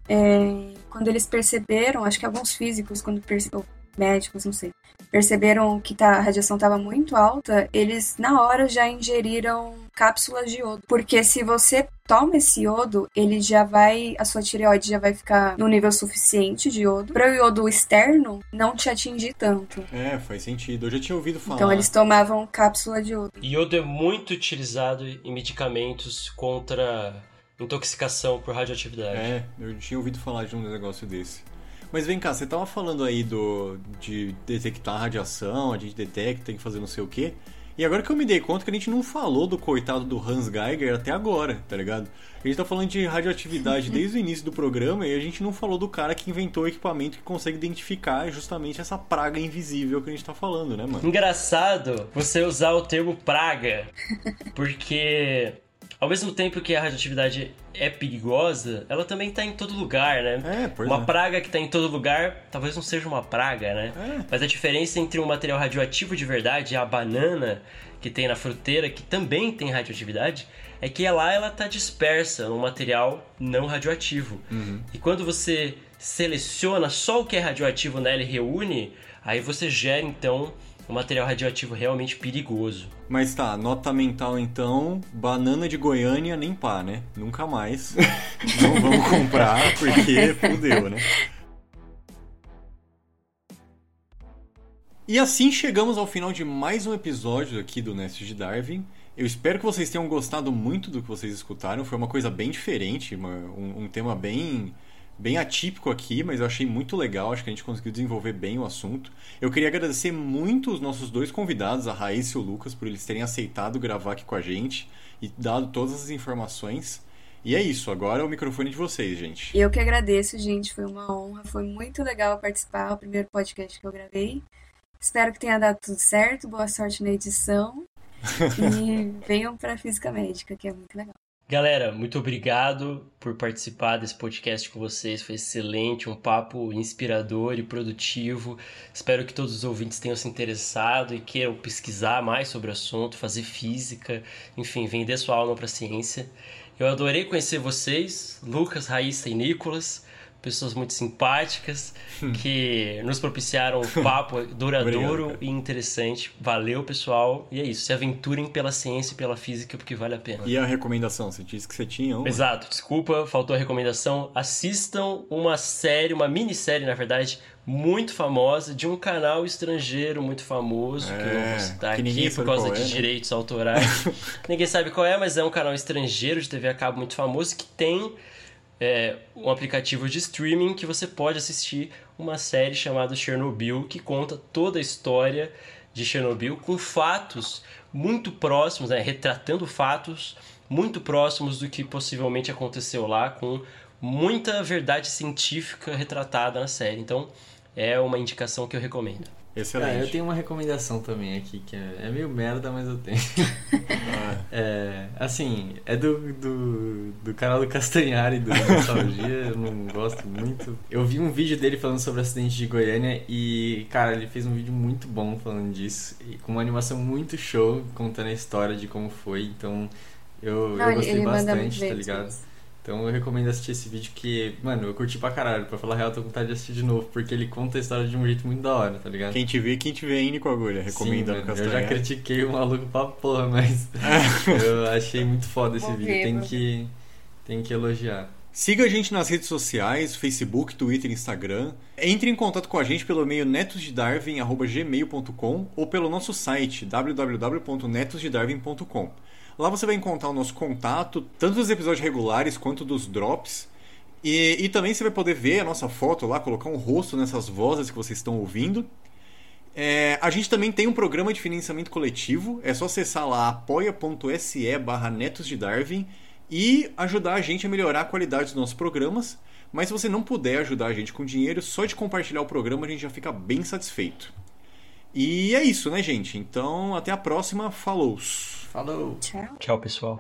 É, quando eles perceberam, acho que alguns físicos, quando perce- ou médicos, não sei, perceberam que tá- a radiação estava muito alta, eles na hora já ingeriram cápsulas de iodo. Porque se você toma esse iodo, ele já vai, a sua tireoide já vai ficar no nível suficiente de iodo para o iodo externo não te atingir tanto.
É, faz sentido. Eu já tinha ouvido falar.
Então eles tomavam cápsula de iodo.
Iodo é muito utilizado em medicamentos contra intoxicação por radioatividade.
É, eu tinha ouvido falar de um negócio desse. Mas vem cá, você tava falando aí do de detectar radiação, a gente detecta, tem que fazer não sei o quê. E agora que eu me dei conta que a gente não falou do coitado do Hans Geiger até agora, tá ligado? A gente tá falando de radioatividade desde o início do programa e a gente não falou do cara que inventou o equipamento que consegue identificar justamente essa praga invisível que a gente tá falando, né, mano?
Engraçado você usar o termo praga, porque ao mesmo tempo que a radioatividade é perigosa, ela também tá em todo lugar, né?
É, pois
uma
é.
praga que tá em todo lugar, talvez não seja uma praga, né?
É.
Mas a diferença entre um material radioativo de verdade e a banana que tem na fruteira, que também tem radioatividade, é que lá ela tá dispersa num material não radioativo. E quando você seleciona só o que é radioativo nela e reúne, aí você gera então um material radioativo realmente perigoso.
Mas tá, nota mental então, banana de Goiânia nem pá, né? Nunca mais. Não vamos comprar porque fudeu, né? E assim chegamos ao final de mais um episódio aqui do Nest de Darwin. Eu espero que vocês tenham gostado muito do que vocês escutaram. Foi uma coisa bem diferente, uma- um, um tema bem, bem atípico aqui, mas eu achei muito legal. Acho que a gente conseguiu desenvolver bem o assunto. Eu queria agradecer muito os nossos dois convidados, a Raíssa e o Lucas, por eles terem aceitado gravar aqui com a gente e dado todas as informações. E é isso, agora é o microfone de vocês, gente.
Eu que agradeço, gente. Foi uma honra. Foi muito legal participar. O primeiro podcast que eu gravei. Espero que tenha dado tudo certo. Boa sorte na edição. E venham para Física Médica, que é muito legal.
Galera, muito obrigado por participar desse podcast com vocês. Foi excelente, um papo inspirador e produtivo. Espero que todos os ouvintes tenham se interessado e queiram pesquisar mais sobre o assunto, fazer física, enfim, vender sua alma para a ciência. Eu adorei conhecer vocês, Lucas, Raíssa e Nicolas, pessoas muito simpáticas que nos propiciaram um papo duradouro
Obrigado,
e interessante. Valeu, pessoal. E é isso, se aventurem pela ciência e pela física porque vale a pena.
E a recomendação? Você disse que você tinha uma?
Exato, desculpa, faltou a recomendação. Assistam uma série, uma minissérie, na verdade, muito famosa, de um canal estrangeiro muito famoso, que eu não
É,
vou citar
que
aqui por causa de
é, né?
direitos autorais. ninguém sabe qual é, mas é um canal estrangeiro de TV a cabo muito famoso que tem é, um aplicativo de streaming que você pode assistir uma série chamada Chernobyl, que conta toda a história de Chernobyl com fatos muito próximos, né, retratando fatos muito próximos do que possivelmente aconteceu lá, com muita verdade científica retratada na série. Então, é uma indicação que eu recomendo.
Excelente.
Ah, eu tenho uma recomendação também aqui, que é, é meio merda, mas eu tenho.
Ah,
É, assim, é do, do, do canal do Castanhari, do Nostalgia, eu não gosto muito. Eu vi um vídeo dele falando sobre o acidente de Goiânia e, cara, ele fez um vídeo muito bom falando disso, e com uma animação muito show, contando a história de como foi, então eu,
Não,
eu gostei
ele manda
bastante, tá ligado?
isso.
Então eu recomendo assistir esse vídeo que, mano, eu curti pra caralho. Pra falar a real, eu tô com vontade de assistir de novo, porque ele conta a história de um jeito muito da hora, tá ligado?
Quem te vê, quem te vê aí, Nico Agulha,
Sim,
recomendando
mano, eu já critiquei o maluco pra porra, mas eu achei muito foda esse vídeo. Tem que, tem que elogiar.
Siga a gente nas redes sociais, Facebook, Twitter, Instagram. Entre em contato com a gente pelo e-mail netosdedarwin.gmail.com ou pelo nosso site www.netosdedarwin.com. Lá você vai encontrar o nosso contato, tanto dos episódios regulares quanto dos drops. E, e também você vai poder ver a nossa foto lá, colocar um rosto nessas vozes que vocês estão ouvindo. É, a gente também tem um programa de financiamento coletivo. É só acessar lá apoia.se barra Netos de Darwin e ajudar a gente a melhorar a qualidade dos nossos programas. Mas se você não puder ajudar a gente com dinheiro, só de compartilhar o programa a gente já fica bem satisfeito. E é isso, né, gente? Então, até a próxima. Falou!
Falou!
Tchau.
Tchau, pessoal.